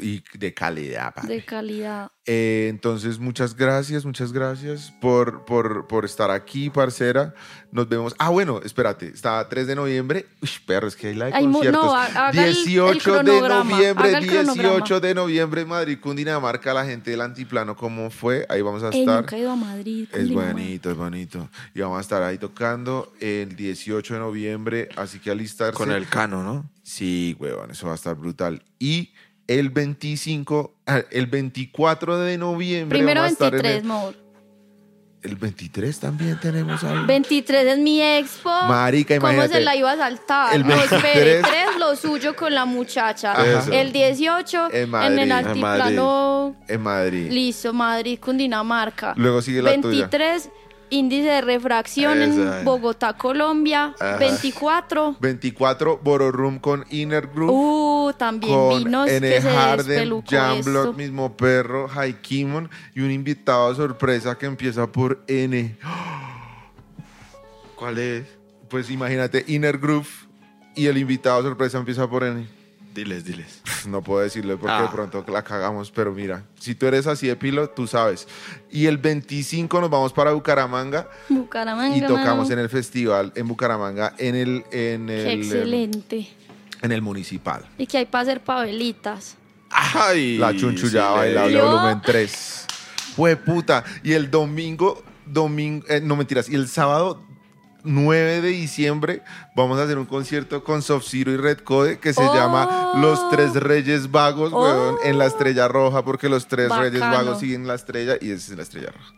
y de calidad. padre. de calidad. Eh, entonces, muchas gracias, muchas gracias por, por, por estar aquí, parcera. Nos vemos. Ah, bueno, espérate, está 3 de noviembre. Uy, perro, es que hay la de Ay, mu- conciertos. no, ha- haga el- el 18 de noviembre, haga el 18 cronograma. de noviembre en Madrid, Cundinamarca, la gente del Antiplano, ¿cómo fue? Ahí vamos a Ey, estar. nunca he ido a Madrid. Es bonito, es bonito. Y vamos a estar ahí tocando el 18 de noviembre, así que alistarse. Con el cano, ¿no? Sí, huevón, eso va a estar brutal. Y el 25, ah, el 24 de noviembre. Primero a estar en 23, el, amor. el 23 también tenemos algo. 23 es mi expo. Marica, ¿Cómo imagínate. se la iba a saltar? El no, espere. 23. 3 lo suyo con la muchacha. El 18 En en, Madrid. el En altiplano. En Madrid. Listo, Madrid, Cundinamarca. Luego sigue la tuya. 23, índice de refracción Esa. en Bogotá, Colombia. Ajá. 24. 24, Bororum con Inner Group. Uh, también con vinos N. que Harden, Jamblock, mismo perro, Haikimon y un invitado sorpresa que empieza por N. ¿Cuál es? Pues imagínate, Inner Groove y el invitado sorpresa empieza por N. Diles, diles. No puedo decirlo porque Ah. de pronto la cagamos, pero mira, si tú eres así de pilo, tú sabes. Y el 25 nos vamos para Bucaramanga Bucaramanga. y tocamos mano. en el festival en Bucaramanga, en el, en Qué el, em, excelente. en el municipal. Y que hay para hacer pavelitas. Ay, La chunchullada sí, bailable ¿Yo? volumen 3. Fue puta. Y el domingo, domingo, eh, no mentiras, y el sábado 9 de diciembre vamos a hacer un concierto con Soft Zero y Red Code que se Oh. llama Los Tres Reyes Vagos, Oh. weón, en la Estrella Roja, porque los Tres Reyes. Vagos siguen la estrella y esa es la Estrella Roja.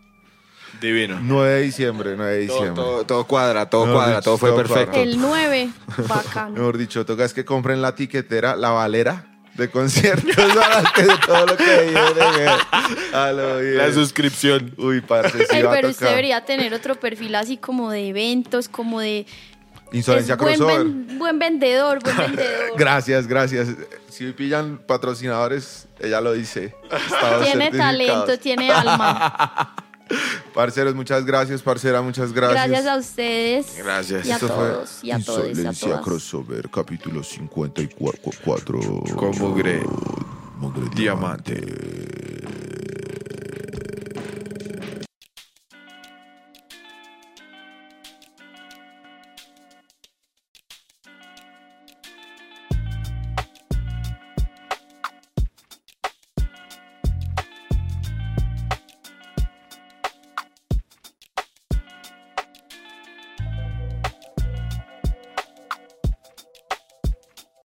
Divino. 9 de diciembre, 9 de diciembre. todo- todo cuadra, todo Mejor cuadra, dicho, todo fue todo perfecto. cuadra. El 9, bacano. Mejor dicho, toca es que compren la tiquetera, la valera de conciertos de todo lo que viene. A lo bien. La suscripción. Uy, parce, sí Ey, va a pero usted debería tener otro perfil así como de eventos, como de... Insolencia es buen, crossover. ven- buen vendedor, buen vendedor. Gracias, gracias. Si pillan patrocinadores, ella lo dice. Tiene talento, tiene alma. Parceros, muchas gracias, parcera, muchas gracias. Gracias a ustedes. Gracias. Y a Esto fue todos, y a todos, a Insolencia todas. crossover, capítulo 54. Con mugre. Mugre Diamante. diamante.